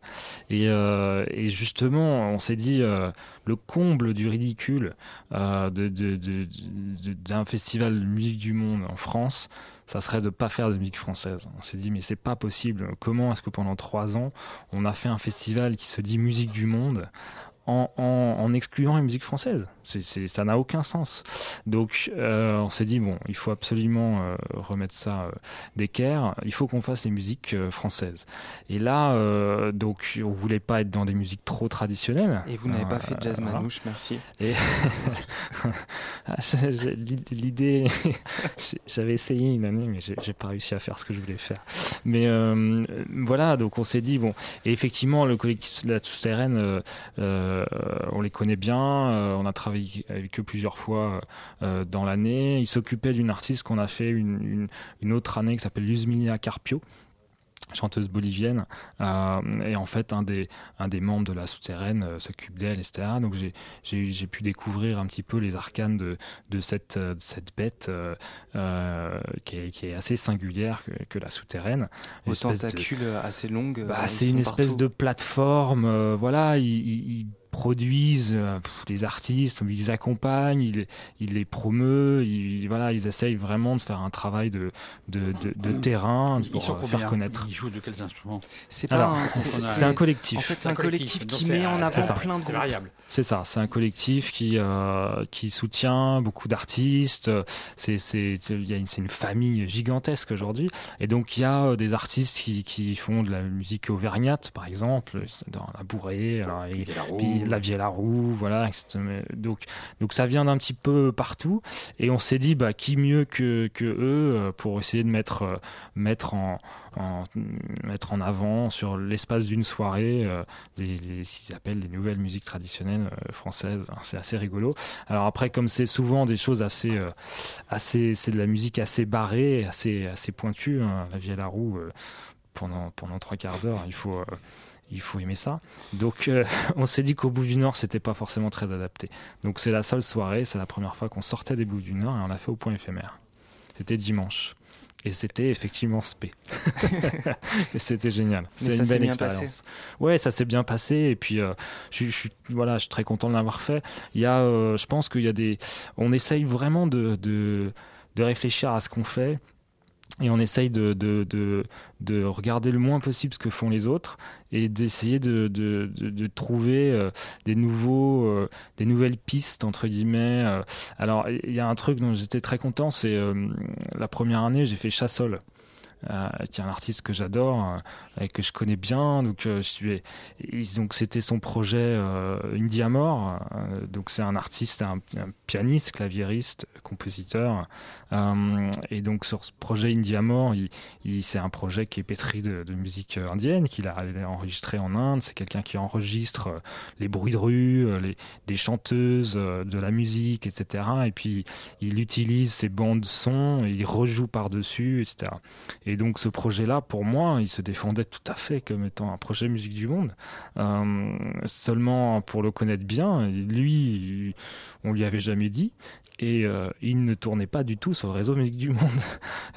Et, euh, et justement, on s'est dit euh, le comble du ridicule de, de, de, d'un festival de musique du monde en France ça serait de pas faire de musique française. On s'est dit mais c'est pas possible. Comment est-ce que pendant trois ans on a fait un festival qui se dit musique du monde en, en, en excluant la musique française ça n'a aucun sens. Donc euh, on s'est dit bon, il faut absolument euh, remettre ça euh, d'équerre. Il faut qu'on fasse les musiques euh, françaises. Et là, euh, donc on voulait pas être dans des musiques trop traditionnelles. Et vous n'avez pas fait de jazz manouche, merci. Et ah, l'idée, j'avais essayé une année, mais j'ai, pas réussi à faire ce que je voulais faire. Mais voilà, donc on s'est dit bon. Et effectivement, le collectif de la souterraine, on les connaît bien. on a travaillé avec eux plusieurs fois euh, dans l'année. Il s'occupait d'une artiste qu'on a fait une, une, autre année qui s'appelle Luzminia Carpio, chanteuse bolivienne euh, et en fait un des un des membres de la souterraine euh, s'occupe d'elle etc donc j'ai pu découvrir un petit peu les arcanes de de cette de cette bête euh, euh, qui est qui est assez singulière que, que la souterraine aux tentacules de... assez longues bah, c'est une espèce partout. de plateforme euh, voilà il, il, il produisent euh, des artistes, ils les accompagnent, ils, ils les promeut, ils, voilà, ils essayent vraiment de faire un travail de, de, de, de terrain Ils pour sont euh, combien faire connaître. Ils jouent de quels instruments C'est un- c'est- collectif. En fait, c'est un un collectif collectif, qui met en avant ça. plein de C'est groupes. variable. C'est ça, c'est un collectif qui, euh, qui soutient beaucoup d'artistes. C'est c'est- il y a une- c'est une famille gigantesque aujourd'hui. Et donc il y a euh, des artistes qui, qui font de la musique auvergnate, par exemple, dans la bourrée, alors, et- Vielle-la-Roue. puis la vie à la roue, voilà. Donc, donc ça vient d'un petit peu partout. Et on s'est dit, bah, qui mieux que, que eux euh, pour essayer de mettre, euh, mettre, en, en, mettre en avant sur l'espace d'une soirée euh, les, les, ce qu'ils appellent les nouvelles musiques traditionnelles françaises. Alors, C'est assez rigolo. Alors après, comme c'est souvent des choses assez, euh, assez, c'est de la musique assez barrée, assez, assez pointue. hein. La vie à la roue, euh, pendant, pendant trois quarts d'heure, il faut, euh, il faut aimer ça. Donc euh, on s'est dit qu'au bout du Nord, c'était pas forcément très adapté. Donc c'est la seule soirée, c'est la première fois qu'on sortait des bouts du Nord et on l'a fait au point éphémère. C'était dimanche. Et c'était effectivement spé. et c'était génial. C'est une belle expérience. passé. Ouais, ça s'est bien passé. Et puis, euh, je, je suis voilà, je suis très content de l'avoir fait. Il y a, euh, je pense qu'il y a des, on essaye vraiment de, de, de réfléchir à ce qu'on fait. Et on essaye de, de, de, de regarder le moins possible ce que font les autres et d'essayer de, de, trouver euh, des, nouveaux, euh, des nouvelles pistes, entre guillemets. Euh, Alors, il y a un truc dont j'étais très content, c'est la première année, j'ai fait Chassol. Euh, qui est un artiste que j'adore euh, et que je connais bien. Donc euh, c'était son projet Indie Amor euh, donc c'est un artiste un, pianiste claviériste compositeur. Et donc sur ce projet il, il- c'est un projet qui est pétri de, musique indienne qu'il a enregistré en Inde. C'est quelqu'un qui enregistre les bruits de rue des chanteuses de la musique etc et puis il utilise ses bandes son il rejoue par dessus etc et donc ce projet-là, pour moi, il se défendait tout à fait comme étant un projet musique du monde. Euh, seulement pour le connaître bien, lui, on lui avait jamais dit. Et euh, il ne tournait pas du tout sur le réseau musique du monde.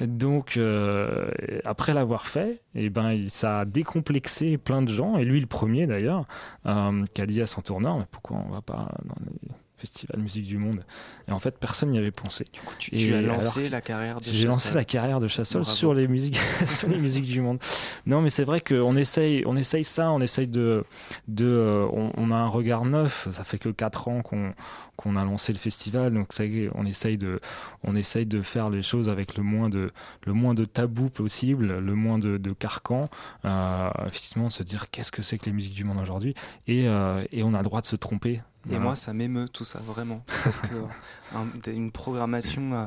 Donc euh, après l'avoir fait, et ben il- ça a décomplexé plein de gens, et lui le premier d'ailleurs, qui a dit à son tourneur, mais pourquoi on va pas festivals musique du monde Et en fait, personne n'y avait pensé. Tu, Et tu as alors- lancé la carrière de j'ai lancé la carrière de Chassol Bravo. sur les musiques, sur les musiques du monde. Non, mais c'est vrai qu'on essaye, on essaye ça, on essaye de, de, euh, on, on a un regard neuf. Ça fait que quatre ans qu'on qu'on a lancé le festival, donc ça on essaye de, on essaye de faire les choses avec le moins de, le moins de tabous possible, le moins de, de carcans. Euh, effectivement, se dire qu'est-ce que c'est que les musiques du monde aujourd'hui, et, euh, et on a le droit de se tromper. Et Voilà. moi, ça m'émeut tout ça, vraiment. Parce que un- une programmation euh,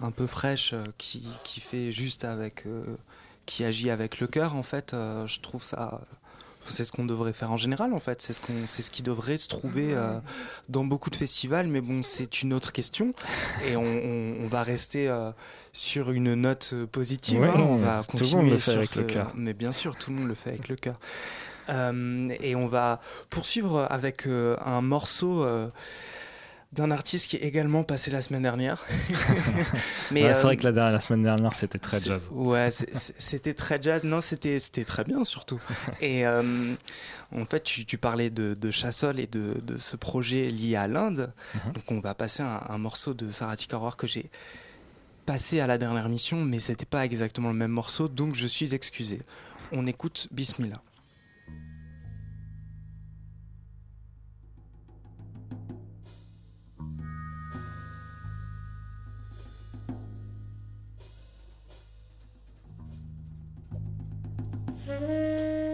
un peu fraîche euh, qui, qui fait juste avec. euh, qui agit avec le cœur, en fait, je trouve ça. C'est ce qu'on devrait faire en général, en fait. C'est ce, qu'on, c'est ce qui devrait se trouver dans beaucoup de festivals, mais bon, c'est une autre question. Et on, on- on va rester sur une note positive. Ouais, hein. On va tout le monde continuer le fait sur avec ce- le cœur. Mais bien sûr, tout le monde le fait avec le cœur. Euh, et on va poursuivre avec euh, un morceau euh, d'un artiste qui est également passé la semaine dernière. Ouais, c'est vrai que la, semaine dernière, c'était très jazz. Ouais, c'était très jazz. Non, c'était très bien surtout. Et en fait, tu, tu parlais de, de Chassol et de, de ce projet lié à l'Inde. Mhm. Donc, on va passer un, un morceau de Saratik Aurore que j'ai passé à la dernière mission, mais c'était pas exactement le même morceau, donc je suis excusé. On écoute Bismillah. Bye.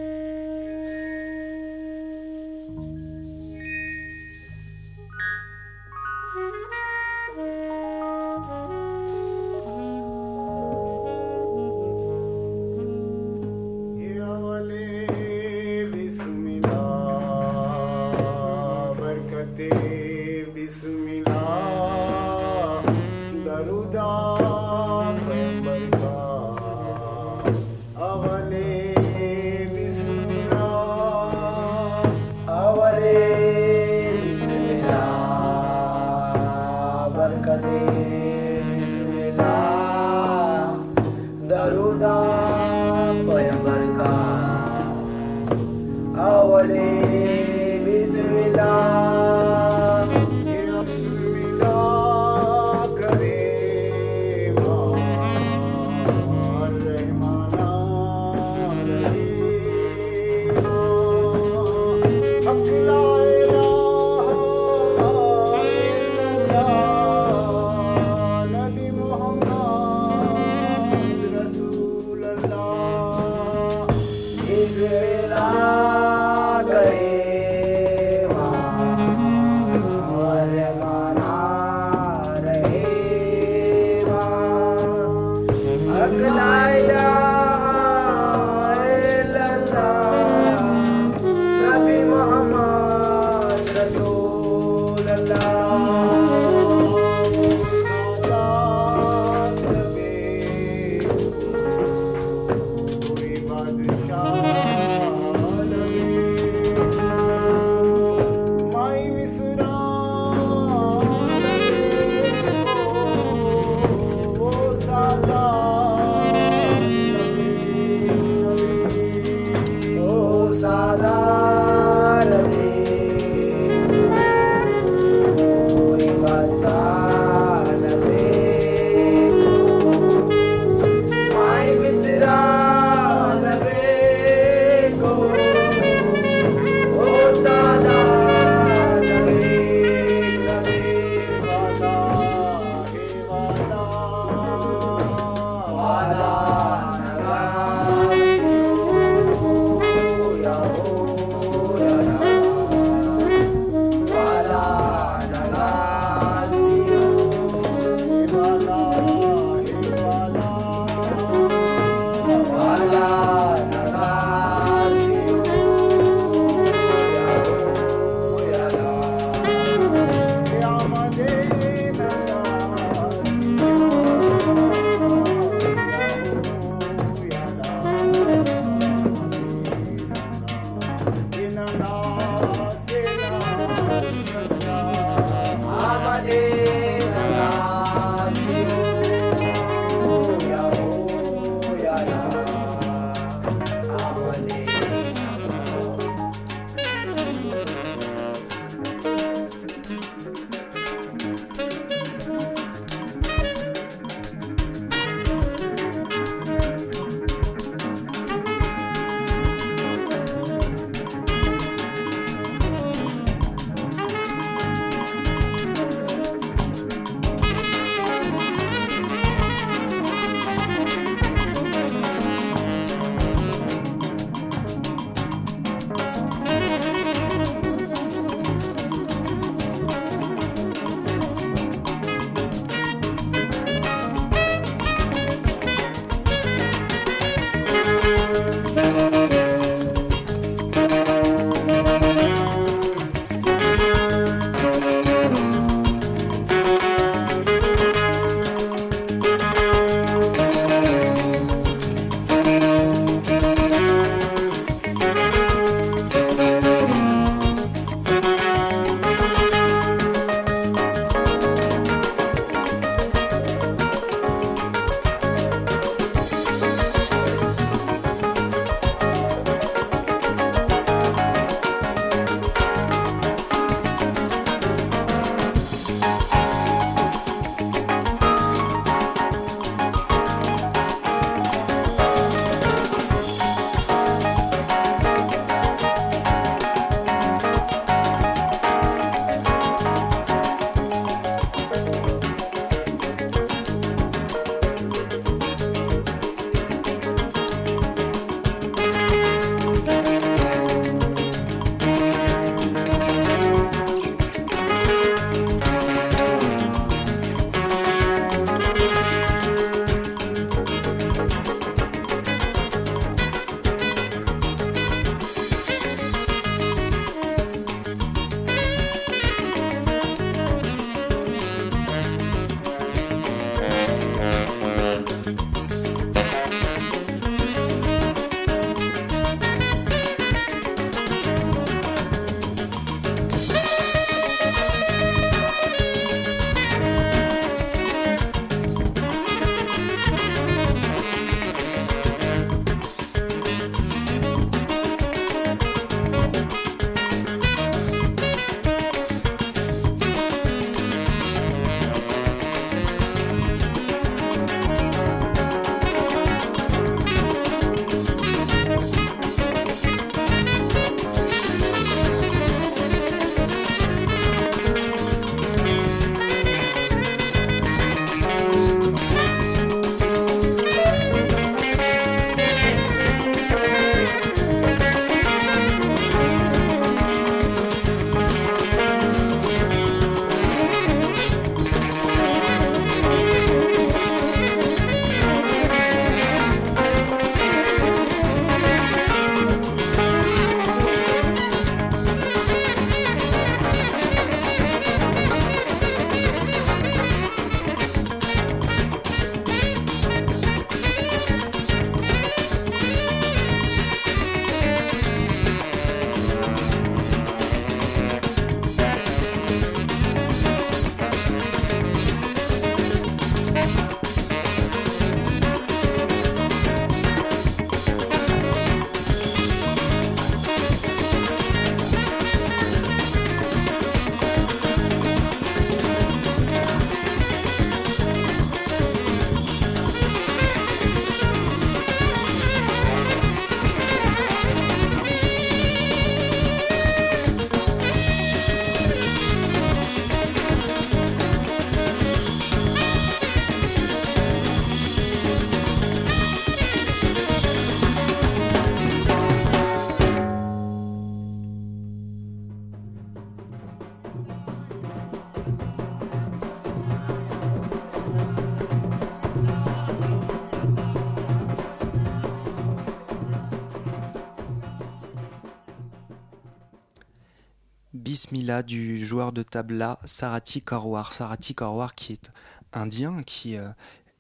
Bismillah du joueur de tabla Sarati Korwar. Sarati Korwar qui est indien, qui un,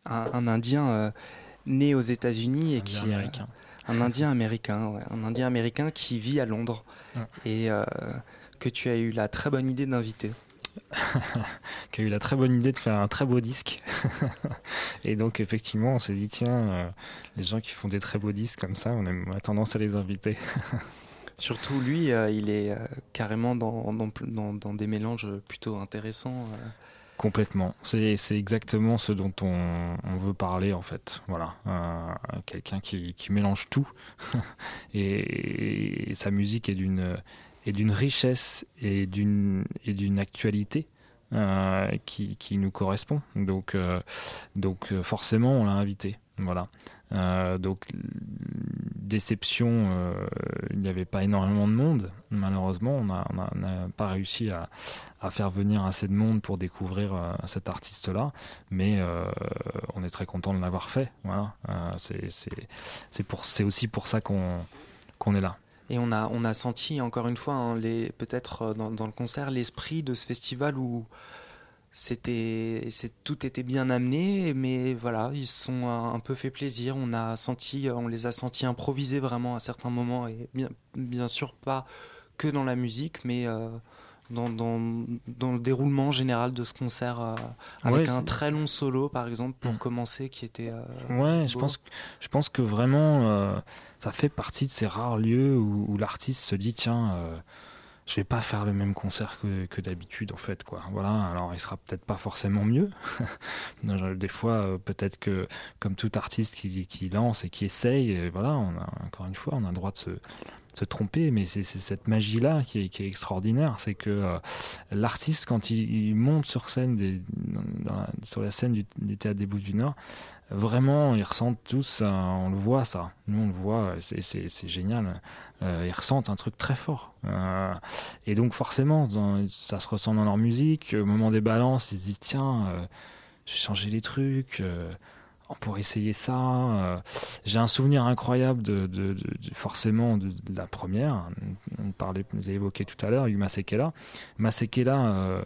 un, indien né aux États-Unis et qui américain. un indien américain, ouais, un indien américain qui vit à Londres et que tu as eu la très bonne idée d'inviter. qui a eu la très bonne idée de faire un très beau disque. et donc, effectivement, on s'est dit, tiens, euh, les gens qui font des très beaux disques comme ça, on, a tendance à les inviter. Surtout lui, euh, il est euh, carrément dans, des mélanges plutôt intéressants. Complètement. C'est exactement ce dont on, veut parler en fait. Voilà, quelqu'un qui, mélange tout et, sa musique est d'une richesse et d'une actualité euh, qui, nous correspond. Donc, euh, euh, forcément, on l'a invité. Voilà. donc déception, il n'y avait pas énormément de monde. Malheureusement, on n'a pas réussi à, faire venir assez de monde pour découvrir cet artiste-là. Mais on est très content de l'avoir fait. Voilà. c'est aussi pour ça qu'on est là. Et on a, senti encore une fois, hein, peut-être euh, dans, dans, le concert, l'esprit de ce festival où c'était, tout était bien amené, mais voilà, ils se sont un, peu fait plaisir. On a senti, on les a sentis improviser vraiment à certains moments, et bien, bien sûr pas que dans la musique, mais euh, dans, dans, dans, le déroulement général de ce concert euh, avec un très long solo par exemple pour mm. commencer qui était euh, ouais je pense je pense que vraiment euh, ça fait partie de ces rares lieux où, où l'artiste se dit tiens je vais pas faire le même concert que, d'habitude en fait quoi voilà alors il sera peut-être pas forcément mieux des fois peut-être que comme tout artiste qui, lance et qui essaye voilà on a encore une fois on a le droit de se tromper, mais c'est cette magie-là qui est, extraordinaire. C'est que euh, l'artiste, quand il, monte sur scène, des, sur la scène du, théâtre des Bouches du Nord, vraiment, ils ressentent tous, on le voit ça. Nous, on le voit, c'est génial. Euh, ils ressentent un truc très fort. Euh, et donc, forcément, ça se ressent dans leur musique. Au moment des balances, ils se disent tiens, j'ai changé les trucs on pourrait essayer ça. Euh, j'ai un souvenir incroyable de, forcément de, la première. On parlait, vous avez évoqué tout à l'heure, Yuma Sekela. Masekela, euh,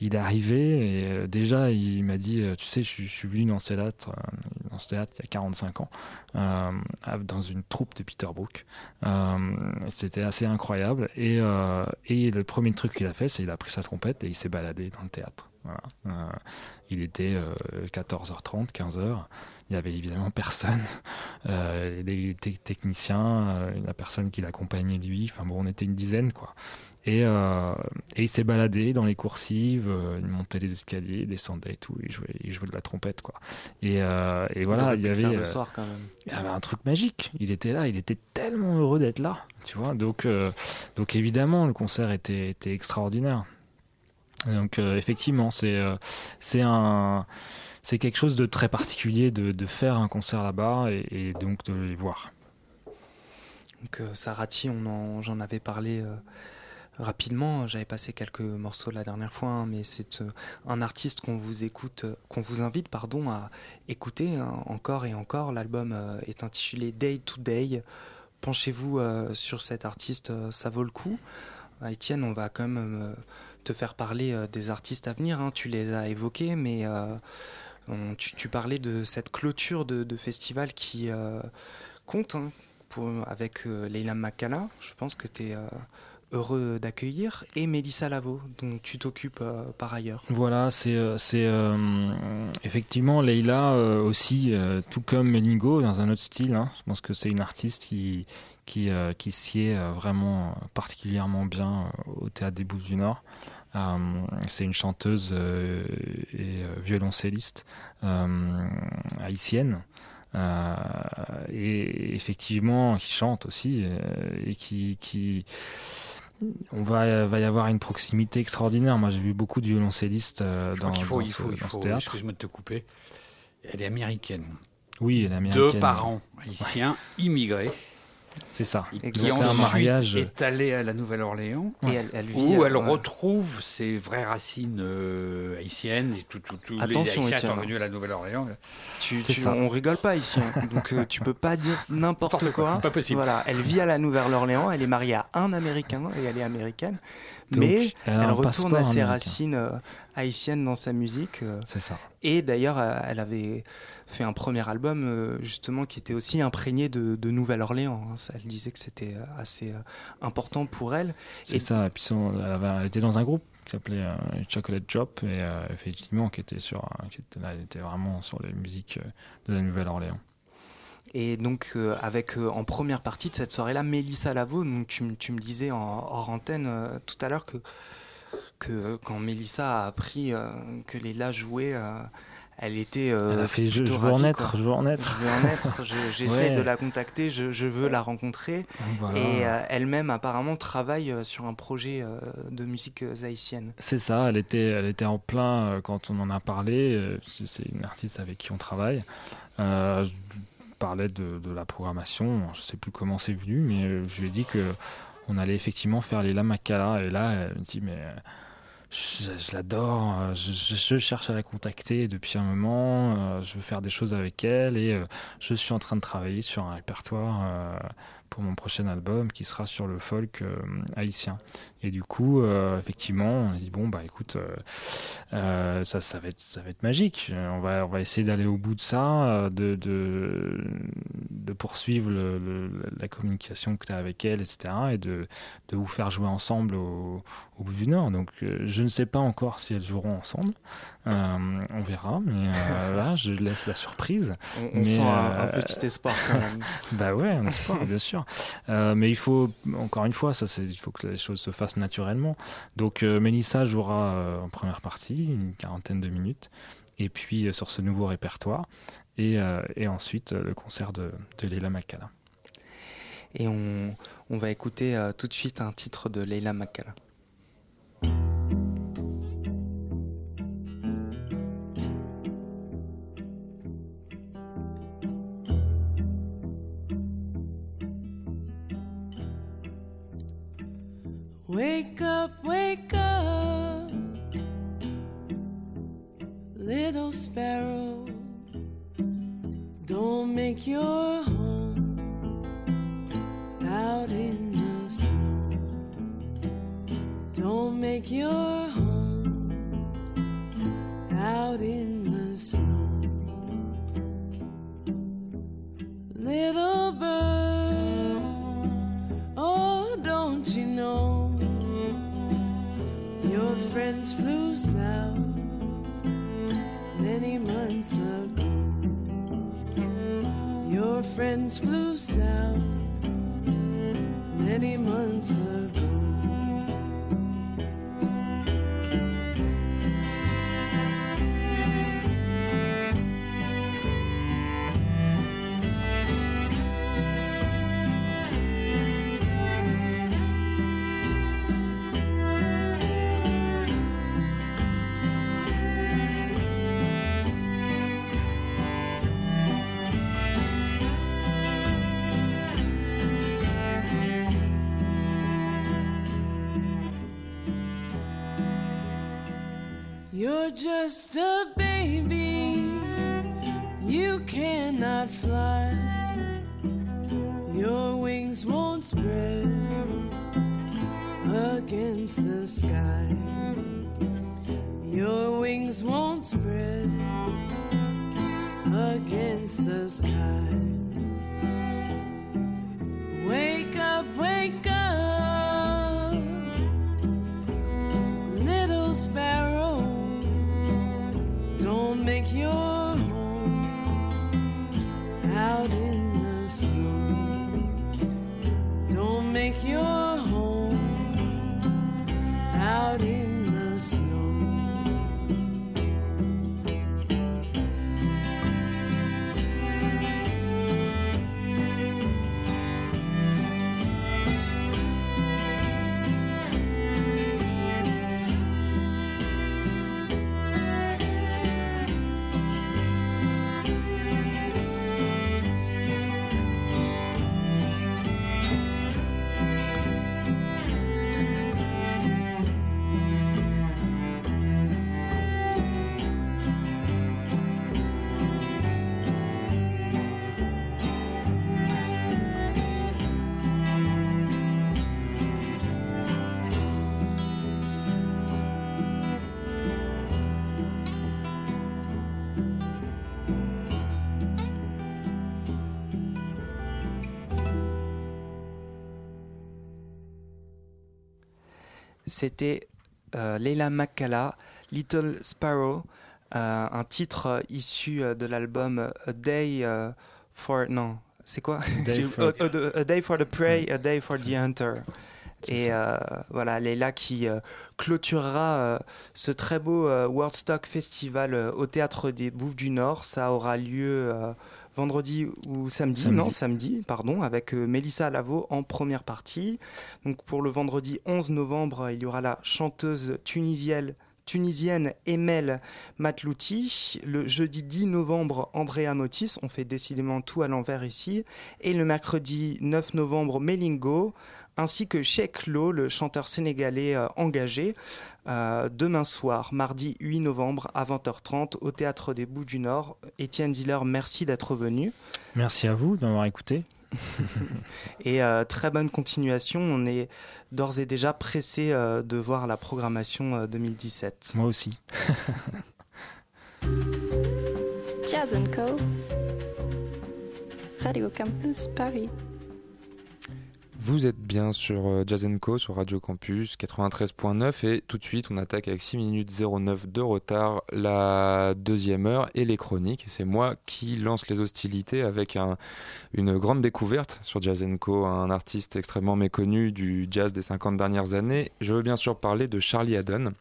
il est arrivé et euh, déjà il m'a dit, tu sais, je, suis venu dans ce théâtre, dans ce théâtre il y a 45 ans, dans une troupe de Peter Brook. C'était assez incroyable et, et le premier truc qu'il a fait, c'est il a pris sa trompette et il s'est baladé dans le théâtre. Voilà. Il était 14h30, euh, 15h. Il n'y avait évidemment personne. Euh, les techniciens, euh, la personne qui l'accompagnait lui, enfin bon, on était une dizaine quoi. Et, il s'est baladé dans les coursives, il montait les escaliers, il descendait et tout, il jouait, il jouait de la trompette quoi. Et, voilà, il y avait, il y avait un truc magique. Il était là, il était tellement heureux d'être là, tu vois. Donc, donc évidemment, le concert était, était extraordinaire. Donc euh, effectivement, c'est euh, c'est un c'est quelque chose de très particulier de, de faire un concert là-bas et, donc de les voir. Donc euh, Sarati, on j'en avais parlé rapidement. J'avais passé quelques morceaux la dernière fois, hein, mais c'est un artiste qu'on vous écoute, qu'on vous invite, pardon, à écouter hein, encore et encore. L'album est intitulé Day to Day. Penchez-vous sur cet artiste, ça vaut le coup. Étienne, on va quand même te faire parler euh, des artistes à venir. Hein. Tu les as évoqués, mais euh, tu, parlais de cette clôture de, festival qui euh, compte avec Leila Makala. Je pense que tu es heureux d'accueillir, et Mélissa Lavo, dont tu t'occupes par ailleurs. Voilà, c'est effectivement Leila aussi, tout comme Melingo, dans un autre style. Hein. Je pense que c'est une artiste qui, qui, qui sied vraiment particulièrement bien au Théâtre des Bouches du Nord. Euh, c'est une chanteuse euh, et euh, violoncelliste haïtienne. et effectivement qui chante aussi et qui, qui on va, va y avoir une proximité extraordinaire. Moi, j'ai vu beaucoup de violoncellistes dans, il faut, il faut, il faut, théâtre. Excuse-moi de te couper. Elle est américaine. Oui, elle est américaine. Deux parents haïtiens immigrés C'est ça. Et Donc, qui c'est un ensuite mariage. est allée à la Nouvelle-Orléans, Et elle- elle vit, où elle retrouve ses vraies racines euh, haïtiennes. Et tout, tout, tout, les Attention, Haïtiens Étienne. sont venus à la Nouvelle-Orléans. Tu, C'est tu- ça. on rigole pas ici, hein. donc euh, tu peux pas dire n'importe quoi, quoi. c'est pas possible. Voilà, elle vit à la Nouvelle-Orléans, elle est mariée à un Américain et elle est américaine, Donc, mais elle retourne à ses américain. racines euh, haïtiennes dans sa musique. euh. C'est ça. Et d'ailleurs, euh, elle avait fait un premier album euh, justement qui était aussi imprégné de, de Nouvelle-Orléans. hein. Elle disait que c'était euh, assez euh, important pour elle. C'est ça. Et puis elle, avait- elle était dans un groupe qui s'appelait euh, Chocolate Drop et euh, effectivement qui était sur, euh, qui était, là, elle était vraiment sur les musiques de la Nouvelle-Orléans. Et donc, avec en première partie de cette soirée-là, Mélissa Lavo, donc tu, me- tu me disais en, hors antenne tout à l'heure que, que quand Mélissa a appris que Léla jouait, euh, elle était. euh, Elle a fait, je- veux en être, je veux en être. Je veux en être, je- j'essaie Ouais. de la contacter, je, veux la rencontrer. Voilà. Et euh, elle-même, apparemment, travaille euh, sur un projet euh, de musique haïtienne. C'est ça, elle était, elle était en plein quand on en a parlé. c'est- une artiste avec qui on travaille. Je parlais de, de la programmation. Je sais plus comment c'est venu, mais je lui ai dit que on allait effectivement faire les Lamakala. Et là, elle me dit mais je, l'adore. euh, Je, je- je cherche à la contacter depuis un moment. euh, Je veux faire des choses avec elle et euh, je suis en train de travailler sur un répertoire. Pour mon prochain album qui sera sur le folk euh, haïtien. Et du coup, euh, effectivement, on a dit bon bah écoute, euh, euh, ça, ça va être, ça va être magique. On va, on va essayer d'aller au bout de ça, de, de, de poursuivre le- le- la communication que tu as avec elle, etc. Et de, de vous faire jouer ensemble au, au bout du Nord. Donc, je ne sais pas encore si elles joueront ensemble. On verra, mais là, je laisse la surprise. On, on Mais, sent un, un petit espoir quand même. bah ouais, un espoir, bien sûr. Euh, mais il faut, encore une fois, ça, il faut que les choses se fassent naturellement. Donc, euh, Mélissa jouera euh, en première partie, une quarantaine de minutes, et puis euh, sur ce nouveau répertoire, et, ensuite le concert de, Leila Makala. Et on, on va écouter tout de suite un titre de Leila Makala. Wake up, wake up, little sparrow. Don't make your home out in the snow. Don't make your home out in the snow. Little bird, Your friends flew south many months ago. Your friends flew south many months ago. Just a baby, you cannot fly. Your wings won't spread against the sky. Your wings won't spread against the sky. C'était euh, Leila Makala, Little Sparrow, euh, un titre euh, issu de l'album A Day for... Non, c'est quoi? Day for- a, a- a Day for the Prey, A Day for the Hunter. Et voilà, Leila qui clôturera ce très beau Worldstock Festival au Théâtre des Bouffes du Nord. Ça aura lieu vendredi ou samedi, Samedi. non samedi, pardon, avec euh, Mélissa Lavo en première partie. Donc pour le vendredi 11 novembre, il y aura la chanteuse tunisienne tunisienne Emel Matlouti. Le jeudi 10 novembre, Andrea Motis. On fait décidément tout à l'envers ici. Et le mercredi 9 novembre, Melingo. Ainsi que Sheikh Lo, le chanteur sénégalais euh, engagé. Euh, demain soir, mardi 8 novembre à 20h30 au Théâtre des Bouts du Nord. Étienne Diller, merci d'être venu. Merci à vous de m'avoir écouté. Et euh, très bonne continuation. On est d'ores et déjà pressé euh, de voir la programmation euh, 2017. Moi aussi. Jazz Co. Radio Campus Paris. Vous êtes bien sur euh, Jazz sur Radio Campus 93.9 et tout de suite on attaque avec 6 minutes 09 de retard la deuxième heure et les chroniques. C'est moi qui lance les hostilités avec un- une grande découverte sur Jazz un artiste extrêmement méconnu du jazz des 50 dernières années. Je veux bien sûr parler de Charlie Haddon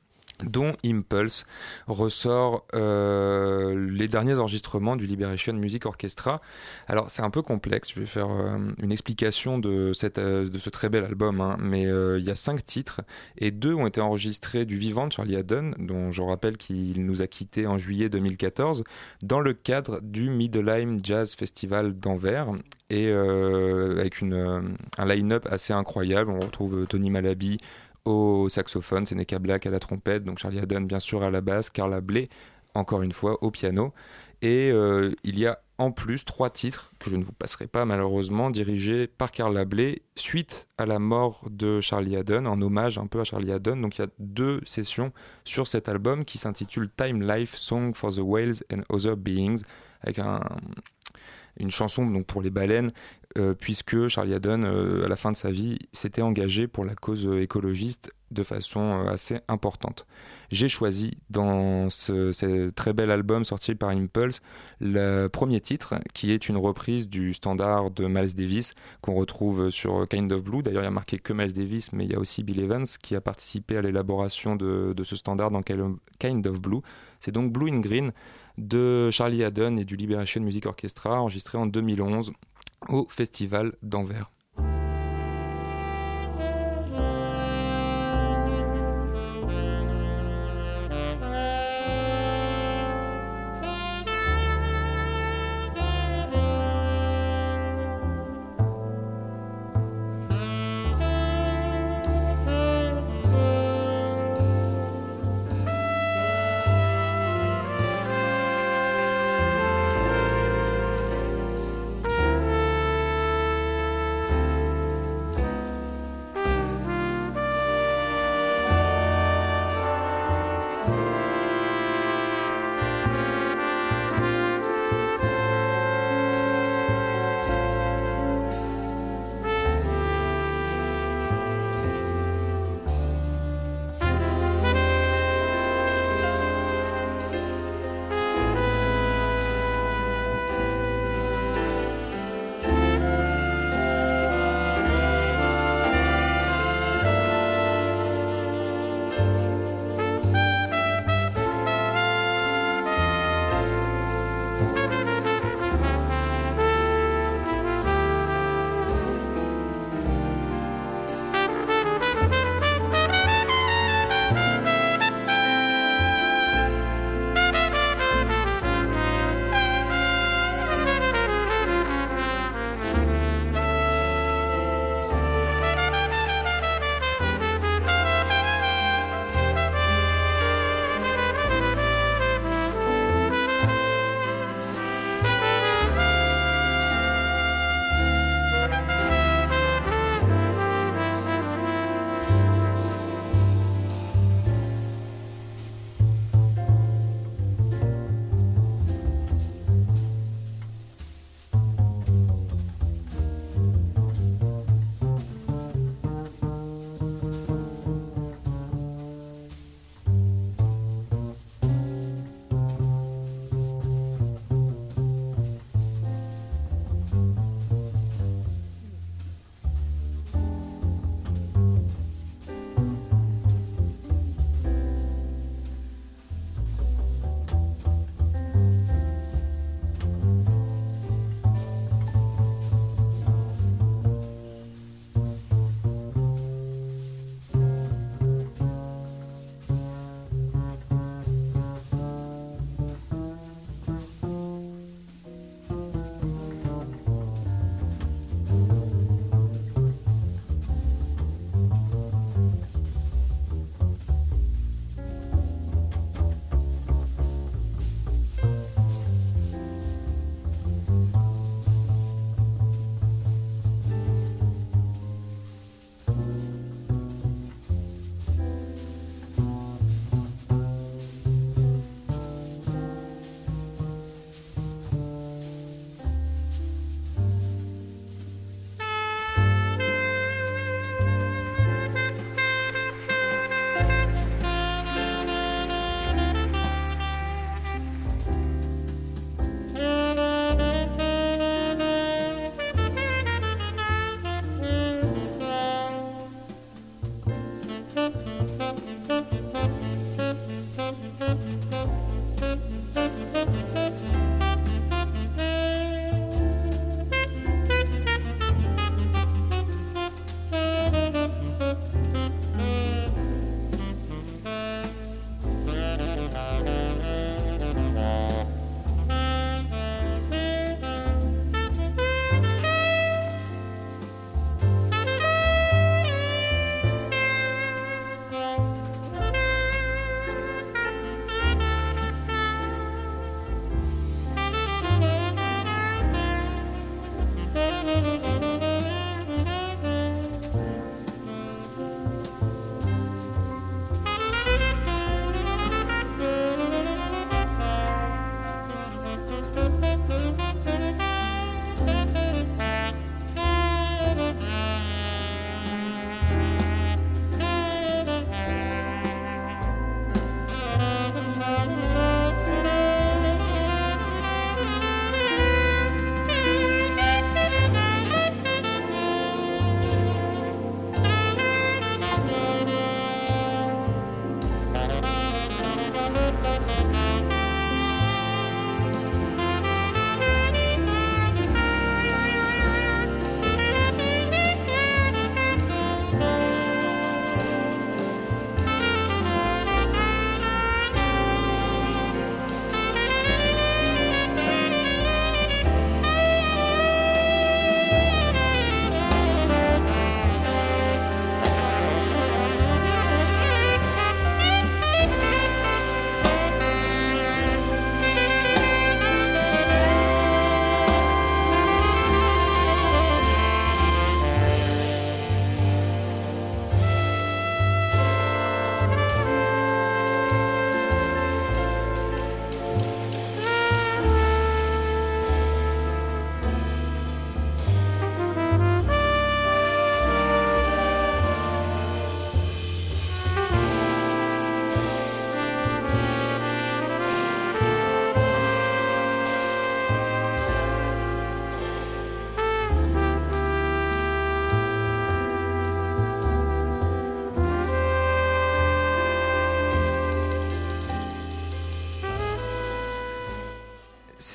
dont Impulse ressort euh, les derniers enregistrements du Liberation Music Orchestra. Alors c'est un peu complexe, je vais faire euh, une explication de, cette, euh, de ce très bel album, hein, mais il y a cinq titres et deux ont été enregistrés du vivant de Charlie Haddon, dont je rappelle qu'il nous a quittés en juillet 2014, dans le cadre du Middelheim Jazz Festival d'Anvers et avec une, un line-up assez incroyable. On retrouve Tony Malaby au saxophone, Seneca Black à la trompette, donc Charlie Haddon bien sûr à la basse, Carla Bley encore une fois au piano. Et euh, il y a en plus trois titres que je ne vous passerai pas malheureusement, dirigés par Carla Bley suite à la mort de Charlie Haddon, en hommage un peu à Charlie Haddon. Donc il y a deux sessions sur cet album qui s'intitule Time Life Song for the Whales and Other Beings, avec un, une chanson donc pour les baleines, euh, puisque Charlie Haddon, euh, à la fin de sa vie, s'était engagé pour la cause euh, écologiste de façon assez importante. J'ai choisi dans ce, très bel album sorti par Impulse le premier titre, qui est une reprise du standard de Miles Davis qu'on retrouve sur Kind of Blue. D'ailleurs, il y a marqué que Miles Davis, mais il y a aussi Bill Evans qui a participé à l'élaboration de ce standard dans Kind of Blue. C'est donc Blue in Green de Charlie Haddon et du Liberation Music Orchestra, enregistré en 2011 au Festival d'Anvers.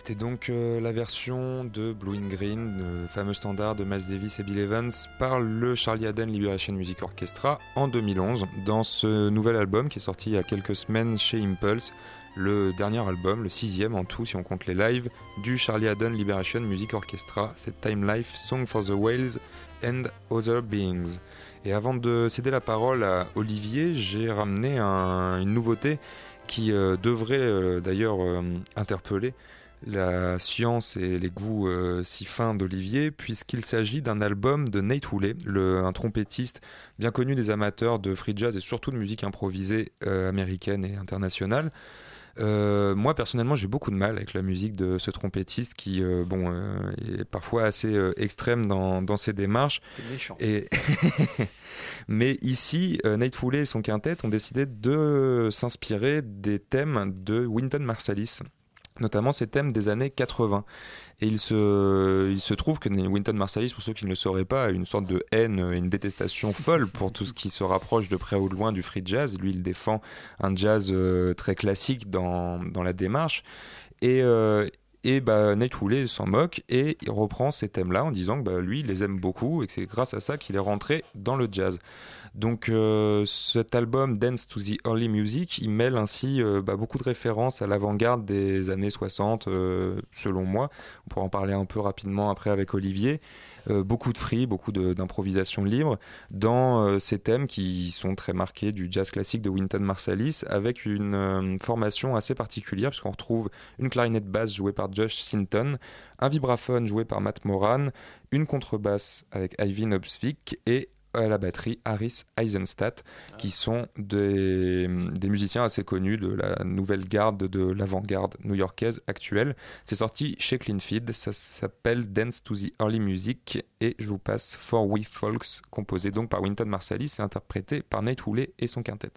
C'était donc euh, la version de Blue in Green, le fameux standard de Miles Davis et Bill Evans, par le Charlie Haden Liberation Music Orchestra en 2011, dans ce nouvel album qui est sorti il y a quelques semaines chez Impulse, le dernier album, le sixième en tout si on compte les lives, du Charlie Haden Liberation Music Orchestra, c'est Time Life, Song for the Whales and Other Beings. Et avant de céder la parole à Olivier, j'ai ramené un- une nouveauté qui euh, devrait euh, d'ailleurs interpeller la science et les goûts euh, si fins d'Olivier, puisqu'il s'agit d'un album de Nate Hooley, le, un trompettiste bien connu des amateurs de free jazz et surtout de musique improvisée euh, américaine et internationale. Euh, moi personnellement j'ai beaucoup de mal avec la musique de ce trompettiste qui euh, bon euh, est parfois assez extrême dans, dans ses démarches méchant. et mais ici Nate Hooley et son quintet ont décidé de s'inspirer des thèmes de Wynton Marsalis notamment ces thèmes des années 80. Et il se, il se trouve que Wynton Marsalis, pour ceux qui ne le sauraient pas, a une sorte de haine et une détestation folle pour tout ce qui se rapproche de près ou de loin du free jazz. Lui, il défend un jazz euh, très classique dans, dans la démarche. Et, euh, et bah, Nate Hooley s'en moque et il reprend ces thèmes-là en disant que bah, lui, il les aime beaucoup et que c'est grâce à ça qu'il est rentré dans le jazz. Donc euh, cet album Dance to the Early Music, il mêle ainsi euh, bah, beaucoup de références à l'avant-garde des années 60, euh, selon moi. On pourra en parler un peu rapidement après avec Olivier. Beaucoup de free, beaucoup d'improvisation libre dans ces thèmes qui sont très marqués du jazz classique de Wynton Marsalis avec une formation assez particulière puisqu'on retrouve une clarinette basse jouée par Josh Sinton, un vibraphone joué par Matt Moran, une contrebasse avec Ivy Nobsvik et à la batterie Harris Eisenstadt, qui sont des, des musiciens assez connus de la nouvelle garde de l'avant-garde new-yorkaise actuelle. C'est sorti chez Clean Feed, ça s'appelle Dance to the Early Music et je vous passe For We Folks, composé donc par Wynton Marsalis et interprété par Nate Hooley et son quintet.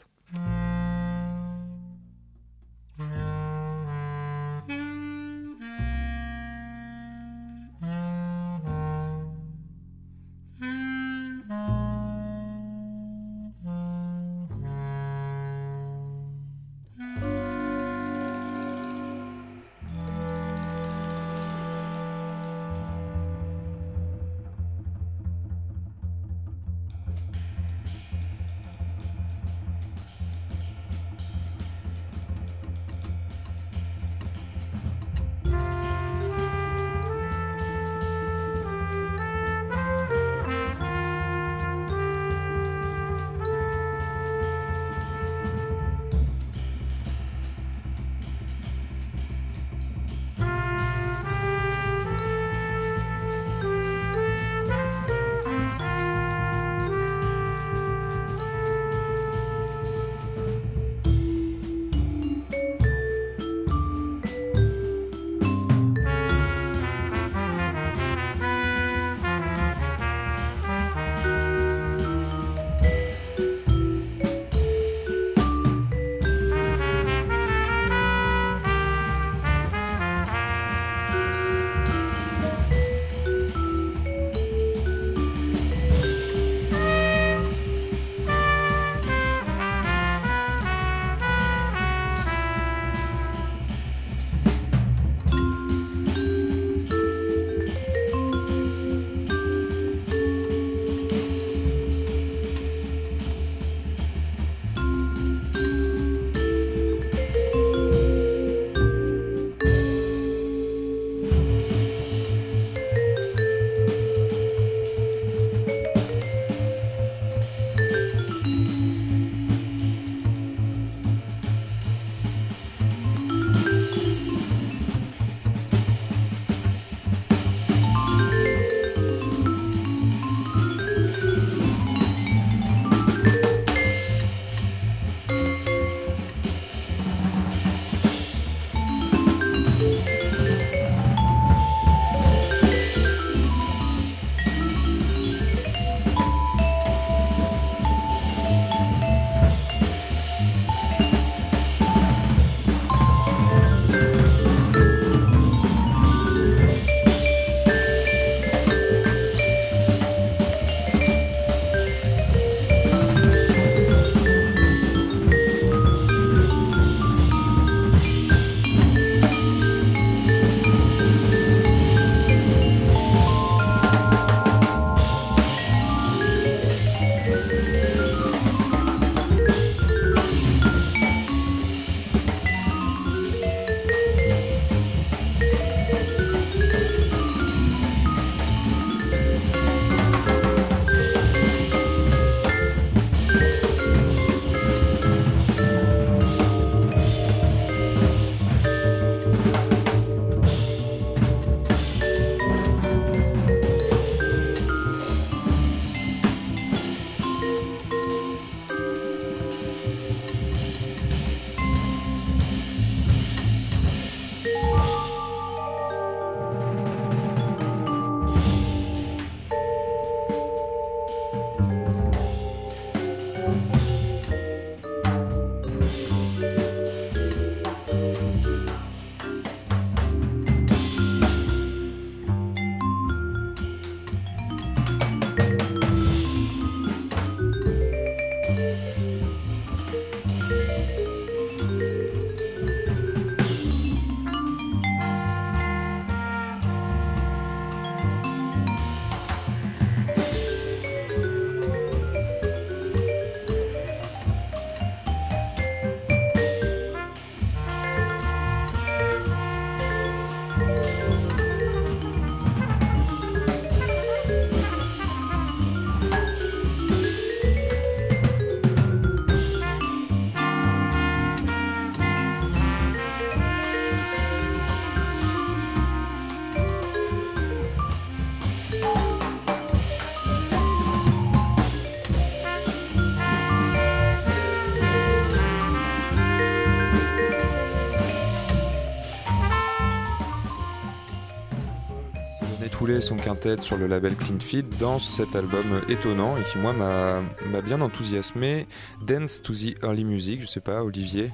Son quintet sur le label Clean Feed dans cet album étonnant et qui moi m'a bien enthousiasmé. Dance to the Early Music, je sais pas, Olivier.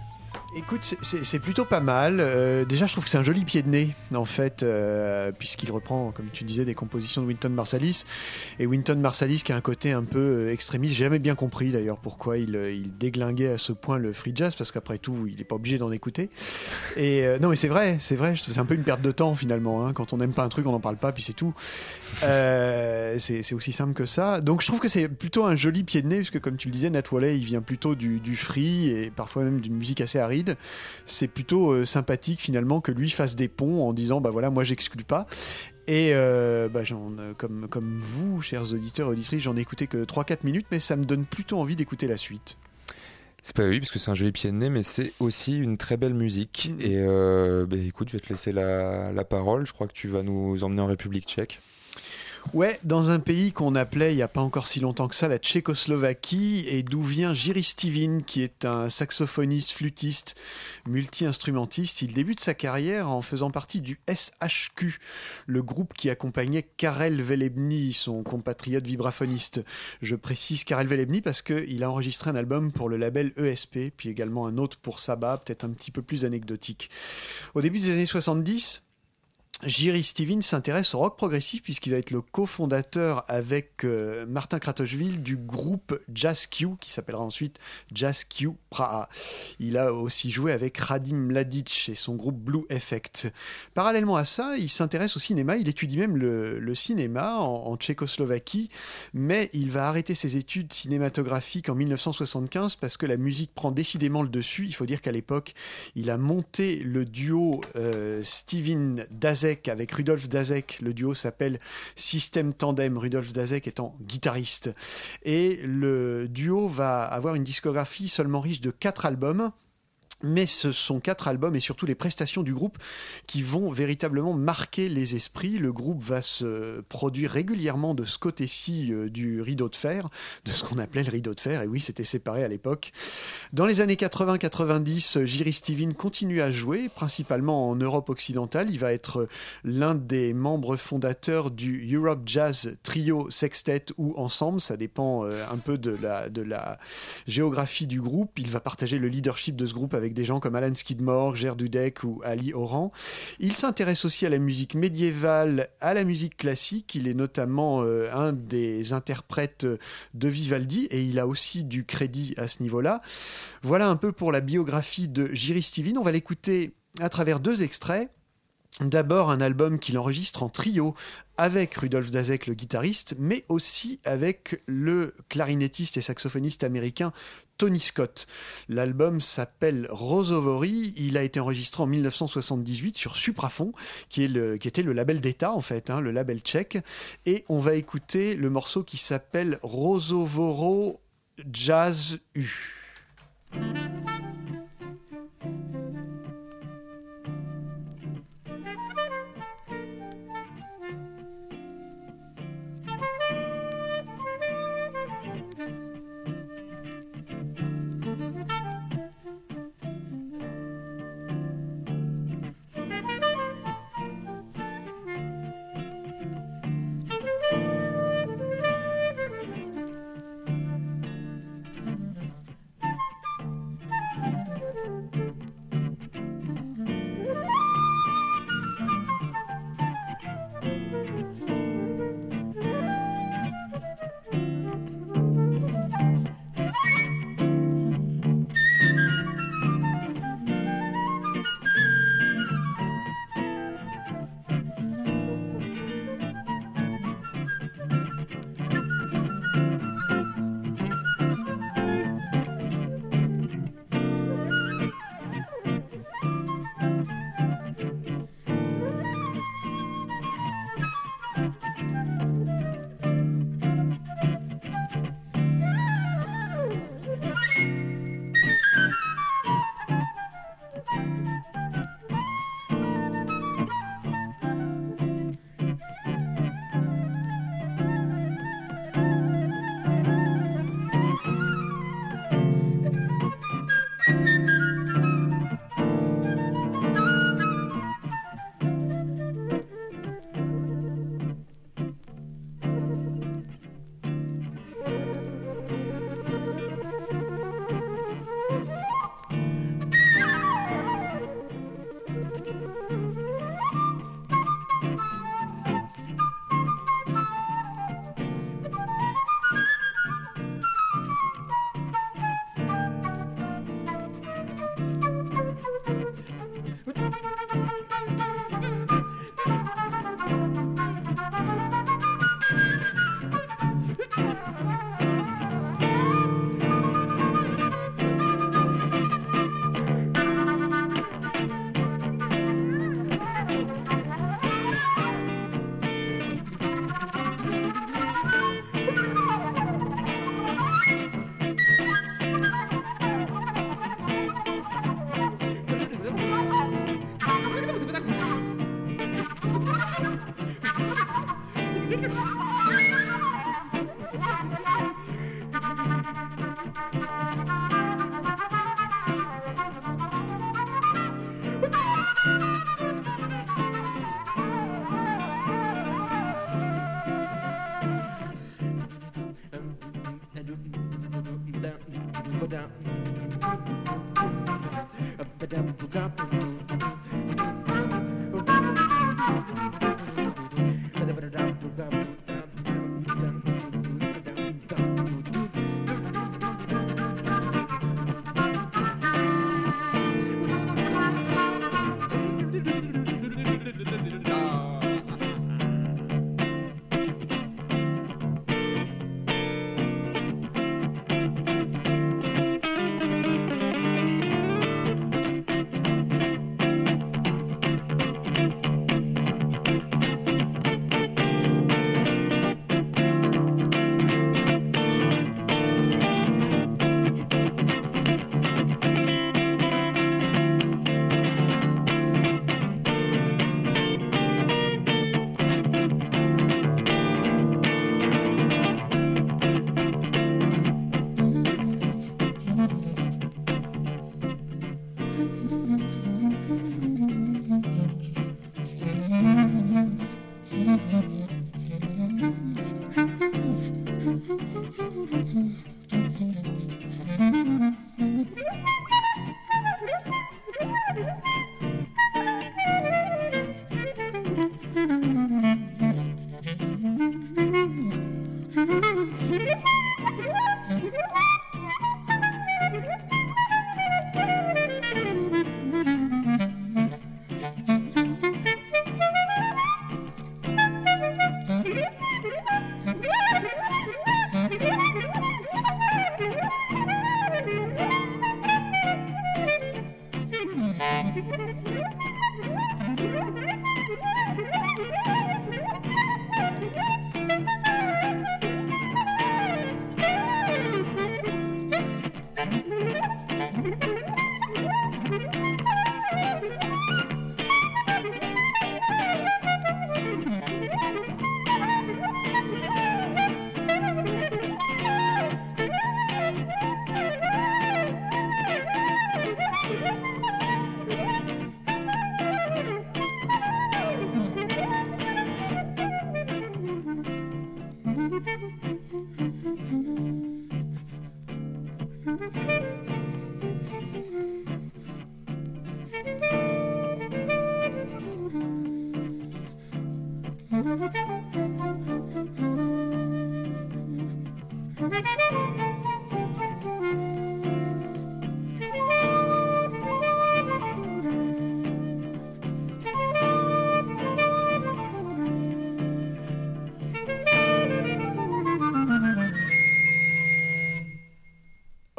Écoute, c'est- plutôt pas mal. Euh, déjà, je trouve que c'est un joli pied de nez, en fait, euh, puisqu'il reprend, comme tu disais, des compositions de Winton Marsalis. Et Winton Marsalis, qui a un côté un peu euh, extrémiste, j'ai jamais bien compris d'ailleurs pourquoi il, euh, il déglinguait à ce point le free jazz, parce qu'après tout, il n'est pas obligé d'en écouter. Et euh, non, mais c'est vrai, c'est vrai, c'est un peu une perte de temps finalement. hein. Quand on n'aime pas un truc, on n'en parle pas, puis c'est tout. Euh, c'est aussi simple que ça. Donc je trouve que c'est plutôt un joli pied de nez, puisque comme tu le disais, Nat il vient plutôt du, du free et parfois même d'une musique assez aride. C'est plutôt euh, sympathique finalement que lui fasse des ponts en disant bah voilà, moi j'exclus pas. Et euh, bah, comme, comme vous, chers auditeurs et auditrices, j'en ai écouté que 3-4 minutes, mais ça me donne plutôt envie d'écouter la suite. C'est pas oui, parce que c'est un joli pied de nez, mais c'est aussi une très belle musique. Et euh, bah, écoute, je vais te laisser la, la parole. Je crois que tu vas nous emmener en République tchèque. Ouais, dans un pays qu'on appelait il n'y a pas encore si longtemps que ça la Tchécoslovaquie, et d'où vient Jiří Stivin, qui est un saxophoniste, flûtiste, multi-instrumentiste. Il débute sa carrière en faisant partie du SHQ, le groupe qui accompagnait Karel Velebny, son compatriote vibraphoniste. Je précise Karel Velebny parce qu'il a enregistré un album pour le label ESP, puis également un autre pour Saba, peut-être un petit peu plus anecdotique. Au début des années 70, Jiří Stevens s'intéresse au rock progressif puisqu'il va être le cofondateur avec euh, Martin Kratochvil du groupe Jazz Q qui s'appellera ensuite Jazz Q Praha. Il a aussi joué avec Radim Mladic et son groupe Blue Effect. Parallèlement à ça, il s'intéresse au cinéma, il étudie même le, cinéma en, Tchécoslovaquie, mais il va arrêter ses études cinématographiques en 1975 parce que la musique prend décidément le dessus. Il faut dire qu'à l'époque, il a monté le duo euh, Steven avec Rudolf Dazek. Le duo s'appelle System Tandem, Rudolf Dazek étant guitariste. Et le duo va avoir une discographie seulement riche de quatre albums. Mais ce sont quatre albums et surtout les prestations du groupe qui vont véritablement marquer les esprits. Le groupe va se produire régulièrement de ce côté-ci euh, du rideau de fer, de ce qu'on appelait le rideau de fer. Et oui, c'était séparé à l'époque. Dans les années 80-90, Jiří Stivin continue à jouer, principalement en Europe occidentale. Il va être l'un des membres fondateurs du Europe Jazz Trio Sextet ou Ensemble. Ça dépend euh, un peu de la, de la géographie du groupe. Il va partager le leadership de ce groupe avec des gens comme Alan Skidmore, Gerd ou Ali Oran. Il s'intéresse aussi à la musique médiévale, à la musique classique. Il est notamment euh, un des interprètes de Vivaldi et il a aussi du crédit à ce niveau-là. Voilà un peu pour la biographie de Jiří Stivin. On va l'écouter à travers deux extraits. D'abord un album qu'il enregistre en trio avec Rudolf Dazek le guitariste, mais aussi avec le clarinettiste et saxophoniste américain Tony Scott. L'album s'appelle Rosovory, il a été enregistré en 1978 sur Suprafon, qui, est le, était le label d'État en fait, hein, le label tchèque, et on va écouter le morceau qui s'appelle Rosovoro Jazz U.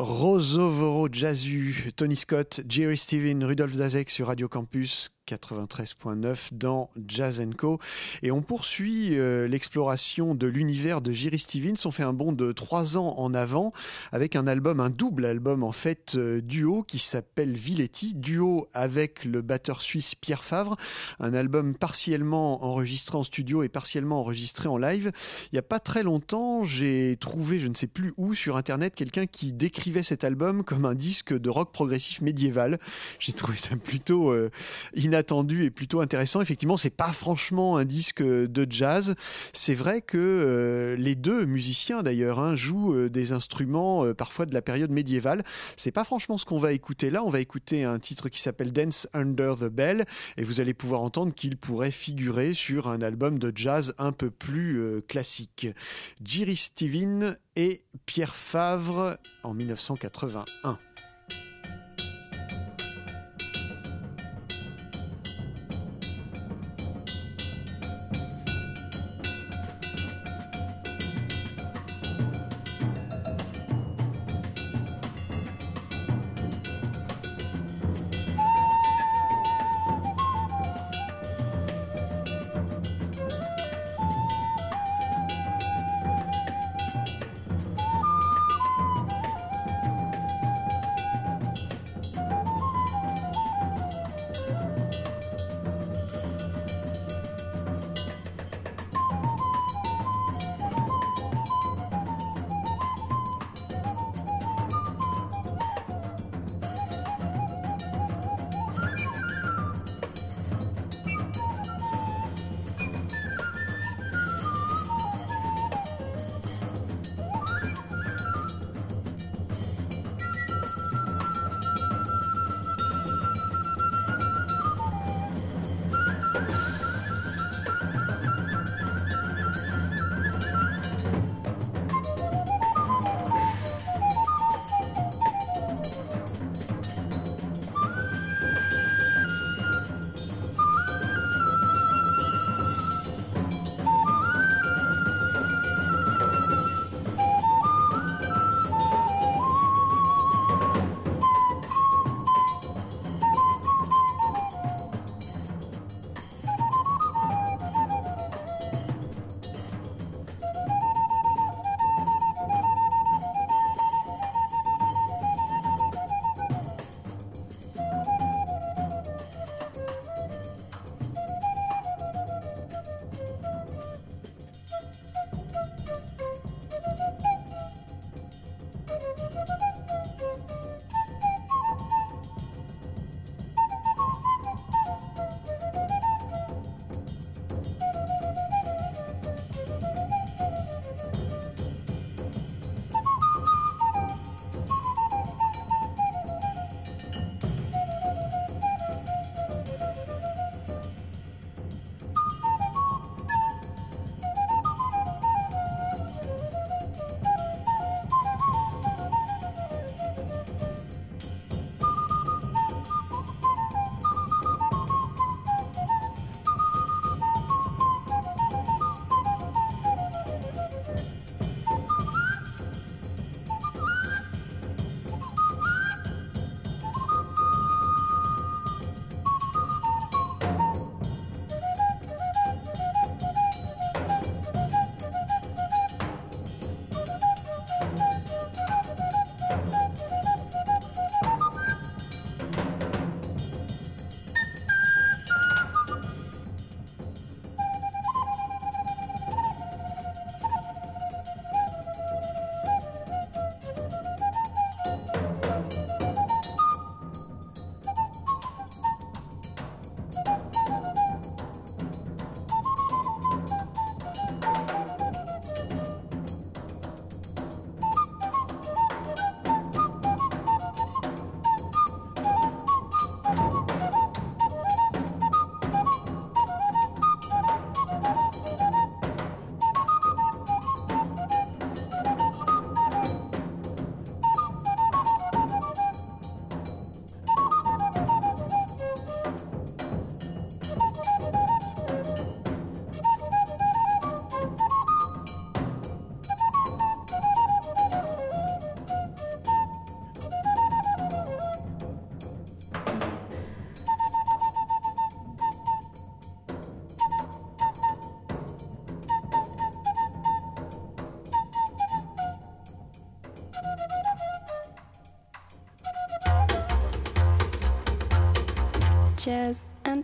Rosovoro Jazzu, Tony Scott, Jerry Steven, Rudolf Zazek sur Radio Campus 93.9 dans Jazz Co. Et on poursuit euh, l'exploration de l'univers de Jerry Stevens. On fait un bond de trois ans en avant avec un album, un double album en fait, euh, duo qui s'appelle Villetti, duo avec le batteur suisse Pierre Favre. Un album partiellement enregistré en studio et partiellement enregistré en live. Il n'y a pas très longtemps, j'ai trouvé, je ne sais plus où, sur internet, quelqu'un qui décrivait cet album comme un disque de rock progressif médiéval. J'ai trouvé ça plutôt euh, inattendu et plutôt intéressant. Effectivement, c'est pas franchement un disque de jazz. C'est vrai que euh, les deux musiciens d'ailleurs hein, jouent euh, des instruments euh, parfois de la période médiévale. C'est pas franchement ce qu'on va écouter là. On va écouter un titre qui s'appelle Dance Under the Bell et vous allez pouvoir entendre qu'il pourrait figurer sur un album de jazz un peu plus classique. Jerry Steven et Pierre Favre en 1981.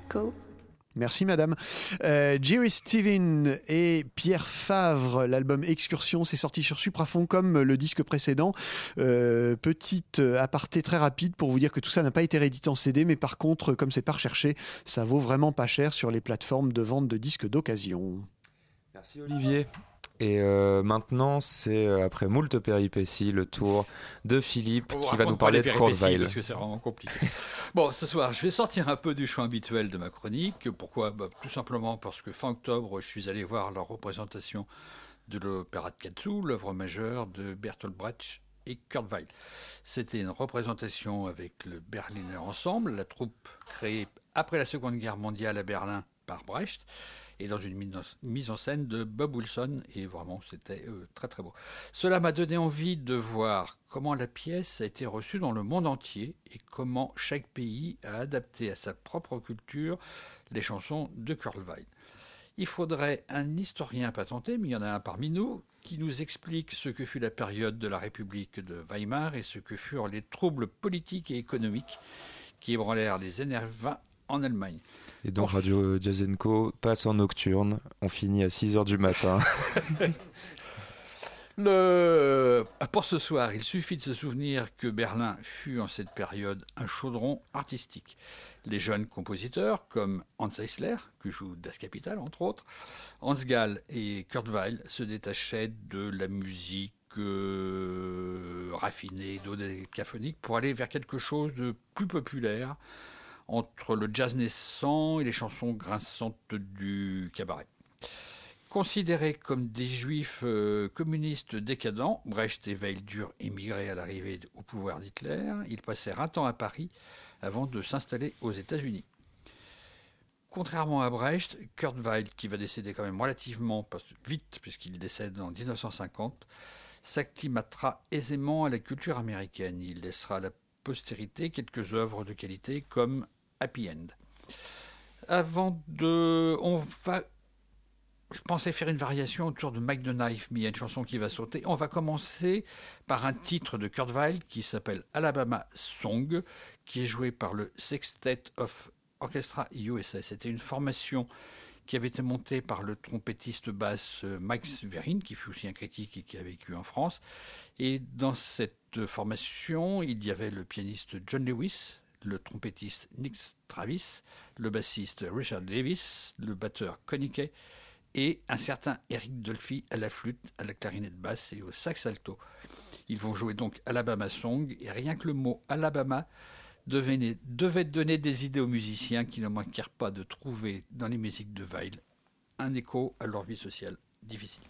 Co. Merci madame. Euh, Jerry Steven et Pierre Favre, l'album Excursion, c'est sorti sur Suprafon comme le disque précédent. Euh, petite aparté très rapide pour vous dire que tout ça n'a pas été réédité en CD, mais par contre, comme c'est pas recherché, ça vaut vraiment pas cher sur les plateformes de vente de disques d'occasion. Merci Olivier. Et euh, maintenant, c'est euh, après moult péripéties, le tour de Philippe qui va nous parler de Courteville. Parce que c'est vraiment compliqué. bon, ce soir, je vais sortir un peu du champ habituel de ma chronique. Pourquoi? Bah, Tout simplement parce que fin octobre, je suis allé voir la représentation de l'opéra de Katsu, l'œuvre majeure de Bertolt Brecht et Kurt Weill. C'était une représentation avec le Berliner Ensemble, la troupe créée après la Seconde Guerre mondiale à Berlin par Brecht et dans une mise en- scène de Bob Wilson, et vraiment c'était euh, très très beau. Cela m'a donné envie de voir comment la pièce a été reçue dans le monde entier et comment chaque pays a adapté à sa propre culture les chansons de Kurt Weill. Il faudrait un historien patenté, mais il y en a un parmi nous, qui nous explique ce que fut la période de la République de Weimar et ce que furent les troubles politiques et économiques qui ébranlèrent les années 20 en Allemagne. Et donc Radio Jazenko passe en nocturne. On finit à 6h du matin. Le... Pour ce soir, il suffit de se souvenir que Berlin fut en cette période un chaudron artistique. Les jeunes compositeurs comme Hans Eisler, qui joue Das Kapital entre autres, Hans Gall et Kurt Weill se détachaient de la musique euh, raffinée, dodécaphonique, pour aller vers quelque chose de plus populaire entre le jazz naissant et les chansons grinçantes du cabaret. Considérés comme des juifs euh, communistes décadents, Brecht et Weill durent émigrer à l'arrivée au pouvoir d'Hitler. Ils passèrent un temps à Paris avant de s'installer aux États-Unis. Contrairement à Brecht, Kurt Weill, qui va décéder quand même relativement vite, puisqu'il décède en 1950, s'acclimatera aisément à la culture américaine. Il laissera à la postérité quelques œuvres de qualité comme Happy End. Avant de. On va je pensais faire une variation autour de Mike the Knife, mais il y a une chanson qui va sauter. On va commencer par un titre de Kurt Weill qui s'appelle Alabama Song, qui est joué par le Sextet of Orchestra USA. C'était une formation qui avait été montée par le trompettiste basse euh, Max Verrin, qui fut aussi un critique et qui a vécu en France. Et dans cette formation, il y avait le pianiste John Lewis, le trompettiste Nick Travis, le bassiste Richard Davis, le batteur Connie Kay, et un certain Eric Dolphy à la flûte, à la clarinette basse et au sax alto. Ils vont jouer donc Alabama Song, et rien que le mot Alabama devait, donner des idées aux musiciens qui ne manquèrent pas de trouver dans les musiques de Weill un écho à leur vie sociale difficile.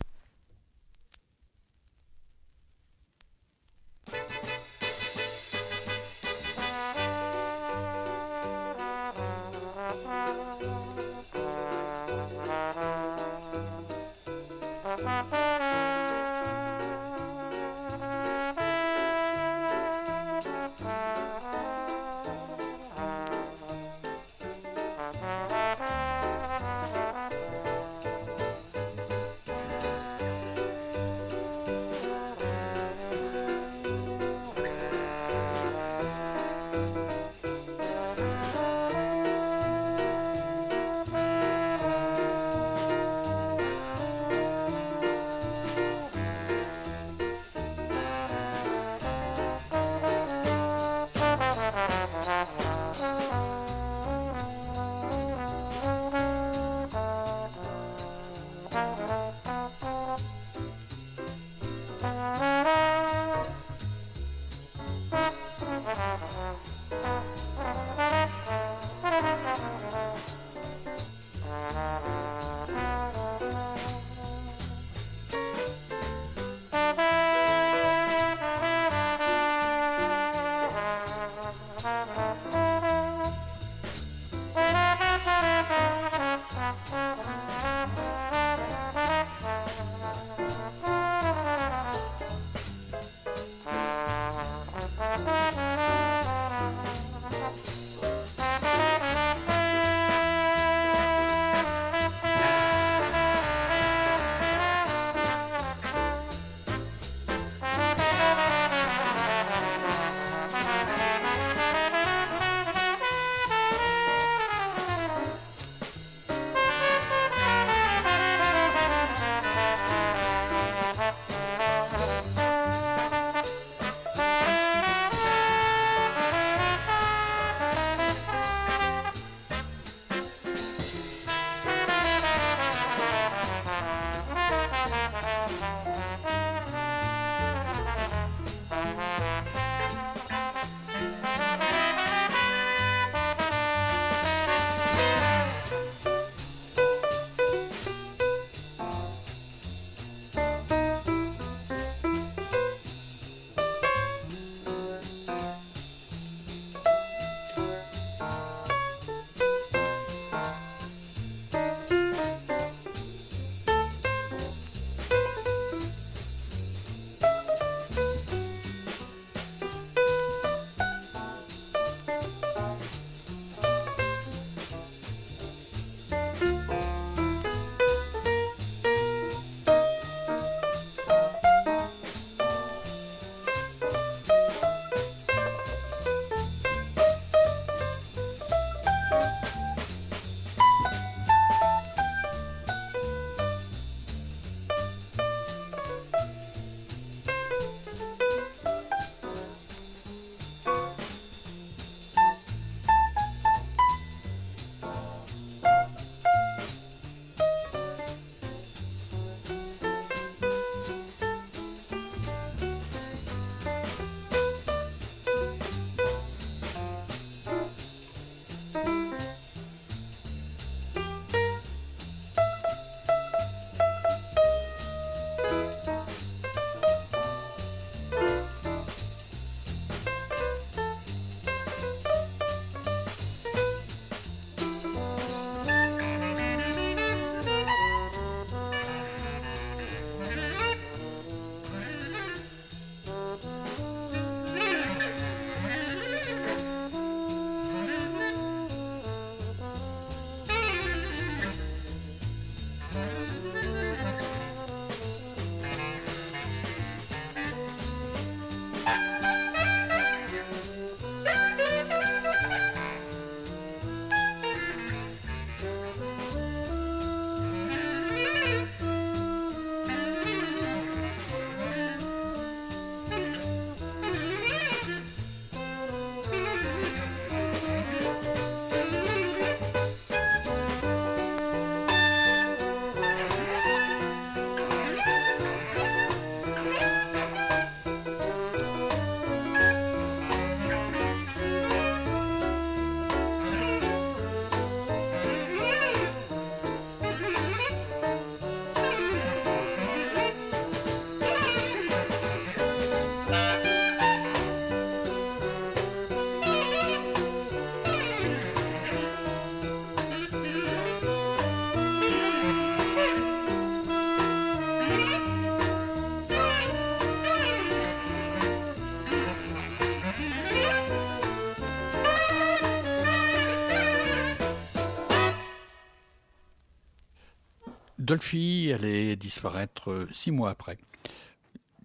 Dolphy allait disparaître euh, six mois après.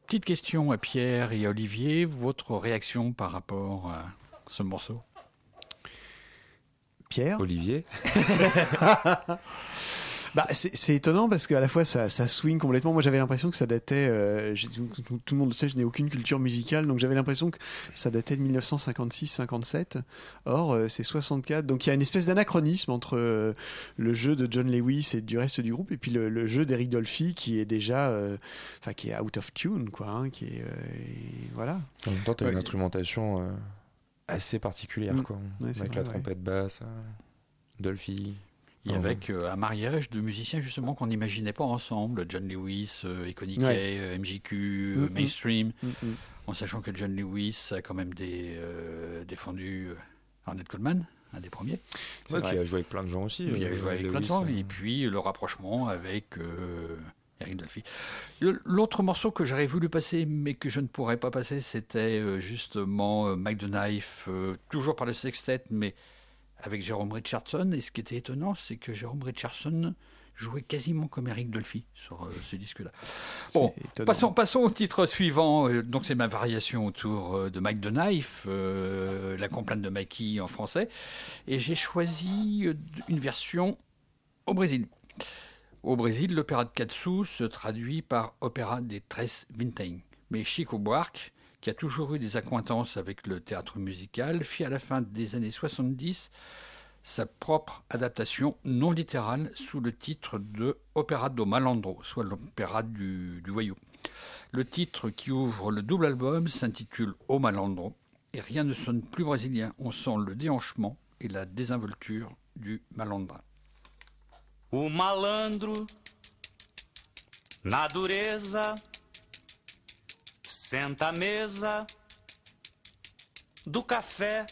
Petite question à Pierre et à Olivier, votre réaction par rapport à ce morceau? Pierre? Olivier Bah, c'est étonnant parce qu'à la fois ça, ça swing complètement. Moi j'avais l'impression que ça datait. euh, tout, tout- tout le monde le sait, je n'ai aucune culture musicale, donc j'avais l'impression que ça datait de 1956-57. Or euh, c'est 64. Donc il y a une espèce d'anachronisme entre euh, le jeu de John Lewis et du reste du groupe, et puis le, le jeu d'Eric Dolphy qui est déjà. euh, Enfin qui est out of tune, quoi. hein, qui est. euh, voilà. En même temps, tu as Ouais. une instrumentation euh, assez particulière, Mm. quoi. Ouais, avec vrai, la ouais. trompette basse, Dolphy. Et avec euh, un mariage de musiciens justement qu'on n'imaginait pas ensemble, John Lewis, euh, Econique, Ouais. euh, MJQ, euh, Mm, mm. Mainstream, Mm, mm. en sachant que John Lewis a quand même des, euh, défendu Arnett Coleman, un des premiers. Ouais, qui a joué avec plein de gens aussi. Il euh, a joué avec Lewis, plein de gens, euh. et puis le rapprochement avec euh, Eric Dolphy. L'autre morceau que j'aurais voulu passer, mais que je ne pourrais pas passer, c'était justement euh, Mike the Knife, euh, toujours par le sextet, mais avec Jérôme Richardson. Et ce qui était étonnant, c'est que Jérôme Richardson jouait quasiment comme Eric Dolphy sur euh, ce disque-là. Bon, étonnant. passons, passons au titre suivant. Euh, donc c'est ma variation autour euh, de Mike the Knife, euh, la complainte de Mikey en français. Et j'ai choisi une version au Brésil. Au Brésil, l'opéra de Katsu se traduit par opéra des Tres Vintém. Mais Chico Buarque, qui a toujours eu des accointances avec le théâtre musical, fit à la fin des années 70 sa propre adaptation non littérale sous le titre de Opéra do Malandro, soit l'opéra du, du voyou. Le titre qui ouvre le double album s'intitule O Malandro, et rien ne sonne plus brésilien. On sent le déhanchement et la désinvolture du malandrin. O malandro, na dureza, senta à mesa do café,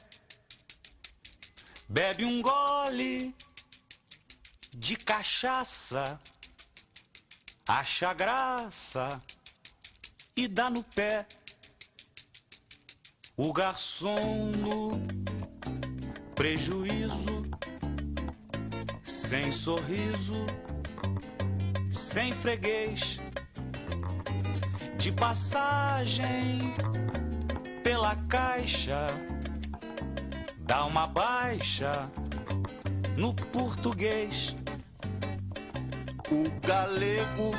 bebe um gole de cachaça, acha graça e dá no pé. O garçom no prejuízo, sem sorriso, sem freguês, de passagem pela caixa, dá uma baixa no português. O galego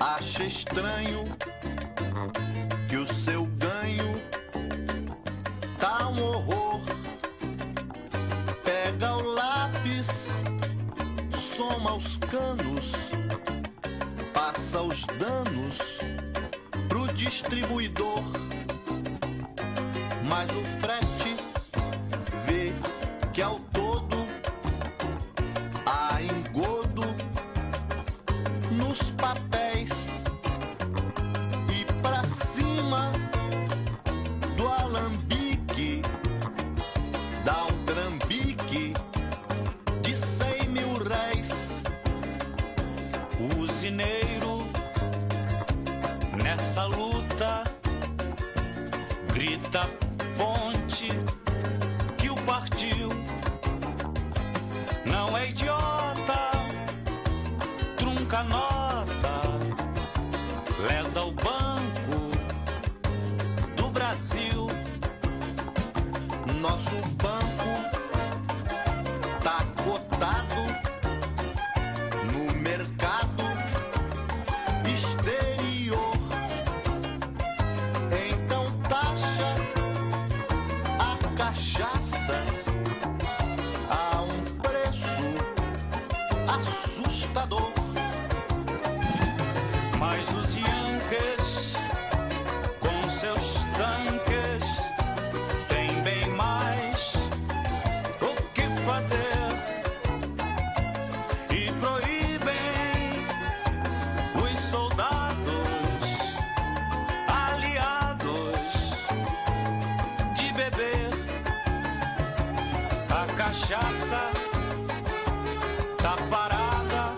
acha estranho que o seu ganho tá um horror. Pega o lápis, soma os canos, passa os danos pro distribuidor. Mas o frete vê que ao a cachaça. Tá parada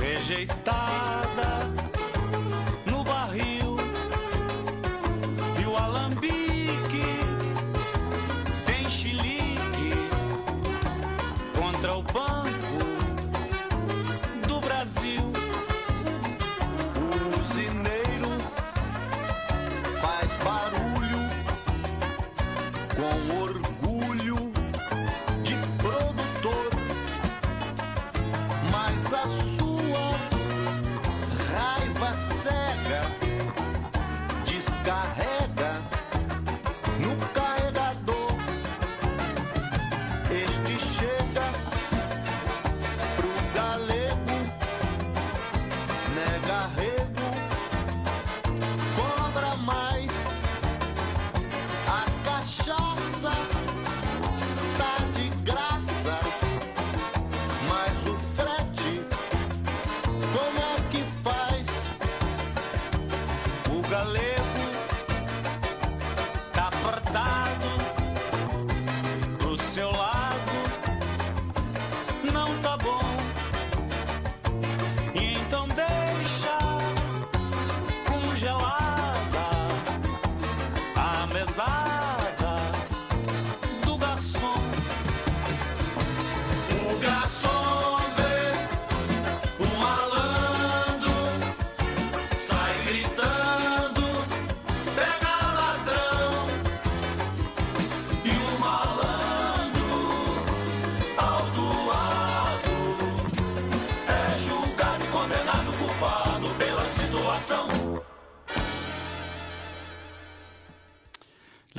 rejeitada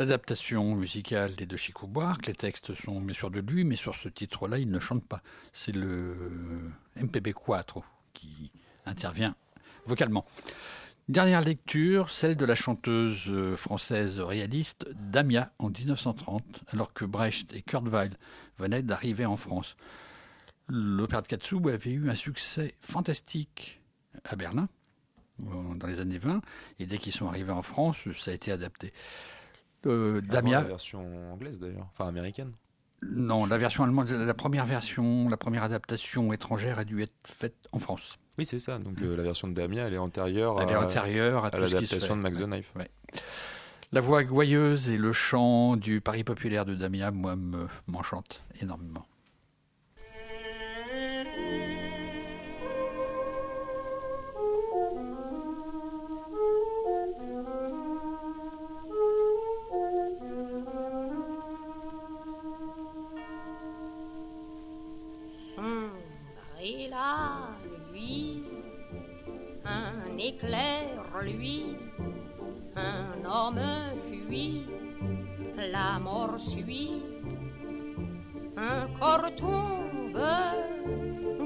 L'adaptation musicale est de Chico Buarque. Les textes sont bien sûr de lui, mais sur ce titre-là, il ne chante pas. C'est le MPB4 qui intervient vocalement. Dernière lecture, celle de la chanteuse euh, française réaliste Damia en 1930, alors que Brecht et Kurt Weill venaient d'arriver en France. L'opéra de Katsu avait eu un succès fantastique à Berlin euh, dans les années 20, et dès qu'ils sont arrivés en France, ça a été adapté. Euh, Damia, la version anglaise d'ailleurs, enfin américaine. non, la version allemande, la première version, la première adaptation étrangère a dû être faite en France. Oui, c'est ça. Donc euh, la version de Damia, elle est antérieure Elle est à, antérieure à, à se l'adaptation de Max the Ouais, Knife. ouais. La voix gouailleuse et le chant du Paris populaire de Damia, moi, me- m'enchantent énormément. Un éclair, lui, un homme fuit, la mort suit, un corps tombe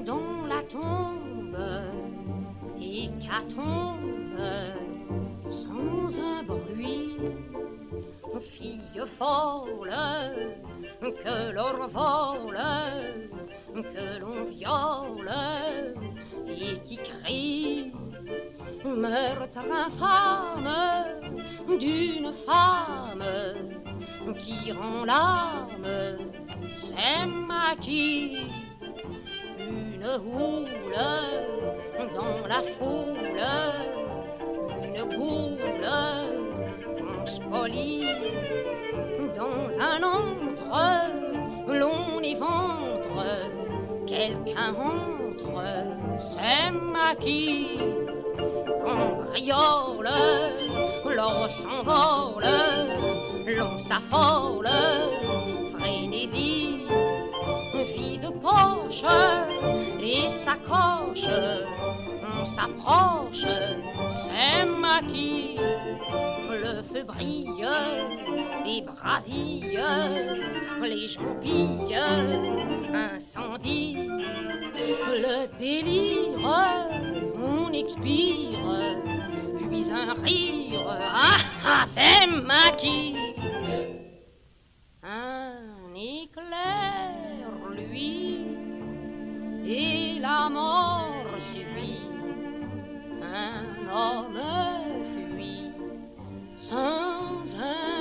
dans la tombe, hécatombe, sans un bruit, fille folle, que l'on vole, que l'on viole et qui crie meurtre infâme d'une femme qui rend l'âme c'est maquis une houle dans la foule une goule on spolie. Dans un antre l'on éventre quelqu'un entre. C'est maquis cambriole l'or s'envole l'on s'affole frénésie vide poche et sacoche on s'approche c'est maquis le feu brille les brasilles les gens incendie le délire expire puis un rire. Ah ah c'est maquis un éclair lui et la mort subit. Un homme fuit sans un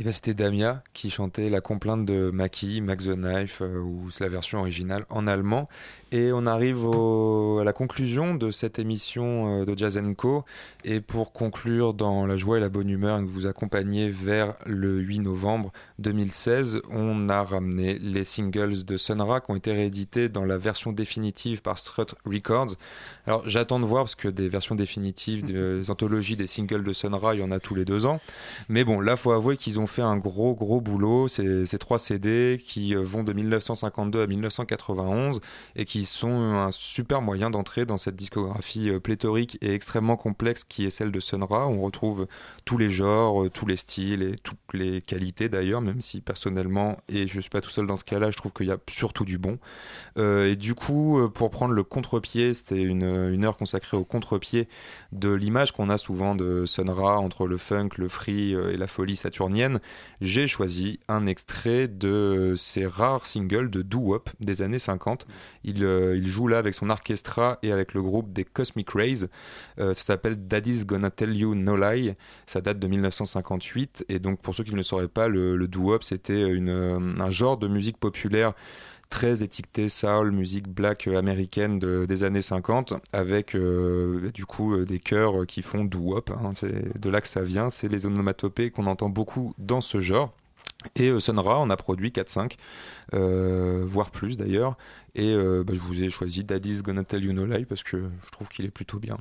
Et ben c'était Damia qui chantait la complainte de Maki, Max the Knife, euh, ou la version originale en allemand. Et on arrive au- à la conclusion de cette émission euh, de Jazz Co. Et pour conclure dans la joie et la bonne humeur et que vous accompagner vers le 8 novembre 2016, on a ramené les singles de Sun Ra qui ont été réédités dans la version définitive par Strut Records. Alors j'attends de voir parce que des versions définitives, des anthologies des singles de Sun Ra, il y en a tous les deux ans. Mais bon, là, faut avouer qu'ils ont fait un gros, gros boulot. Ces trois CD qui euh, vont de 1952 à 1991 et qui sont un super moyen d'entrer dans cette discographie euh, pléthorique et extrêmement complexe qui est celle de Sun Ra. On retrouve tous les genres, euh, tous les styles et toutes les qualités d'ailleurs, même si personnellement, et je suis pas tout seul dans ce cas-là, je trouve qu'il y a surtout du bon. Euh, et du coup, pour prendre le contre-pied, c'était une, heure consacrée au contre-pied de l'image qu'on a souvent de Sun Ra entre le funk, le free et la folie saturnienne, j'ai choisi un extrait de ces rares singles de doo-wop des années 50. Il, euh, il joue là avec son orchestra et avec le groupe des Cosmic Rays. Euh, ça s'appelle Daddy's Gonna Tell You No Lie. Ça date de 1958. Et donc, pour ceux qui ne le sauraient pas, le, doo-wop, c'était euh, un genre de musique populaire très étiquetée soul, musique black américaine de- des années 50, avec du coup des chœurs qui font doo-wop. hein. c'est de là que ça vient, c'est les onomatopées qu'on entend beaucoup dans ce genre. Et euh, Sun Ra en a produit 4-5, euh, voire plus d'ailleurs. Et euh, bah, je vous ai choisi Daddy's Gonna Tell You No Lie parce que je trouve qu'il est plutôt bien.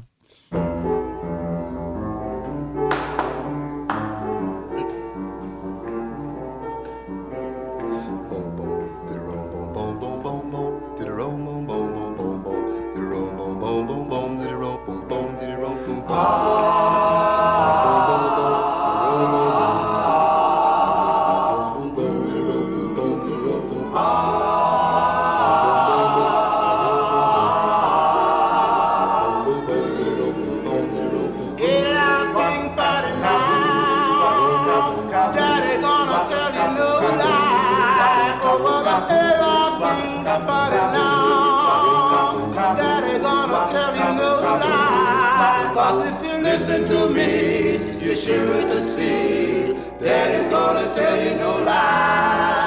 Listen to you're to tell you no lies if you listen to me you should see. Gonna tell you no lie.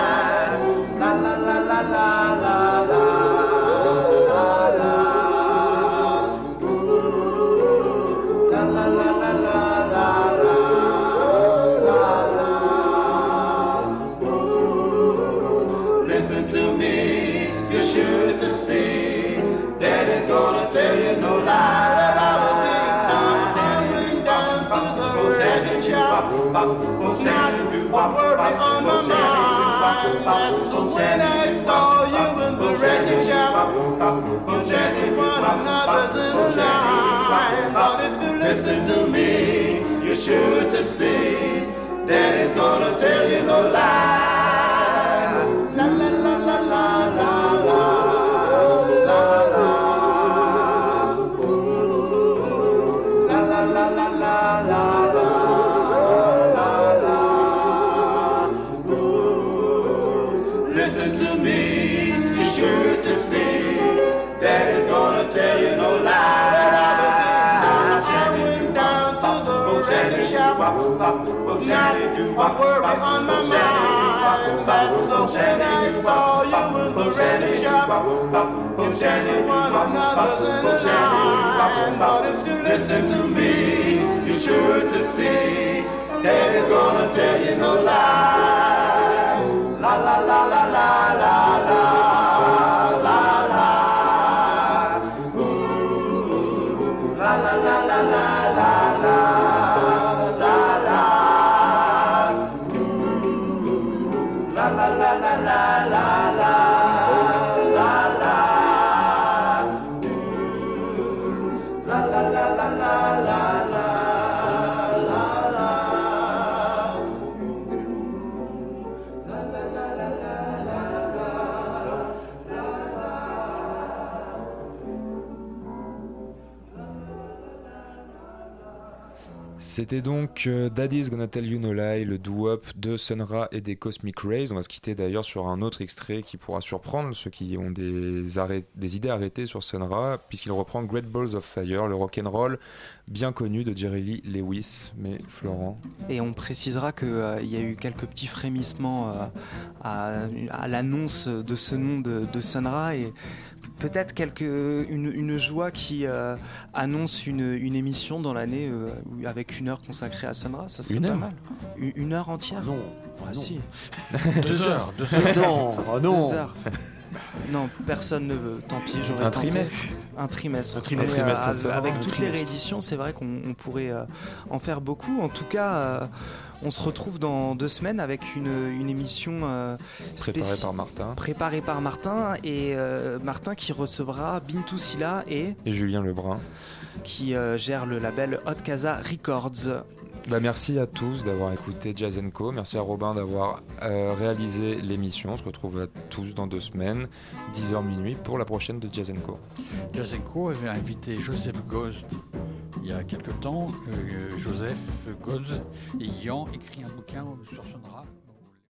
When I saw you in the record shop. You you one another's in the line. But if you listen to me, you're sure to see that it's gonna tell you no lie. You want another's in the line. But if you listen to me, you're sure to see that it's gonna tell you no lie. La la la la C'était donc euh, Daddy's Gonna Tell You No Lie, le doo-wop de Sunra et des Cosmic Rays. On va se quitter d'ailleurs sur un autre extrait qui pourra surprendre ceux qui ont des, des idées arrêtées sur Sunra, puisqu'il reprend Great Balls of Fire, le rock'n'roll bien connu de Jerry Lee Lewis. Mais Florent, Et on précisera qu'il y a eu quelques petits frémissements euh, à, à l'annonce de ce nom de, de Sunra et peut-être quelques, une, une joie qui euh, annonce une, une émission dans l'année euh, avec une heure consacrée à Sunra. Ça serait Une pas heure mal. Une, une heure entière Non. Ah, non. si. Deux heures, deux heures. Non, oh non. Deux heures. Non, personne ne veut. Tant pis, j'aurais Un tenté. trimestre. Un trimestre. Un trimestre. Mais, Un trimestre, euh, ça va, avec un toutes les rééditions, c'est vrai qu'on on pourrait euh, en faire beaucoup. En tout cas, euh, on se retrouve dans deux semaines avec une, une émission euh, préparé spéci- par Martin préparée par Martin et Martin qui recevra Bintou Silla et et Julien Lebrun. qui gère le label Hot Casa Records. Bah, merci à tous d'avoir écouté Jazz Co. Merci à Robin d'avoir euh, réalisé l'émission. On se retrouve à tous dans deux semaines, 10h minuit, pour la prochaine de Jazz Co. Jazenko avait invité Joseph Goz il y a quelque temps. Euh, Joseph Goz ayant écrit un bouquin sur Sonra.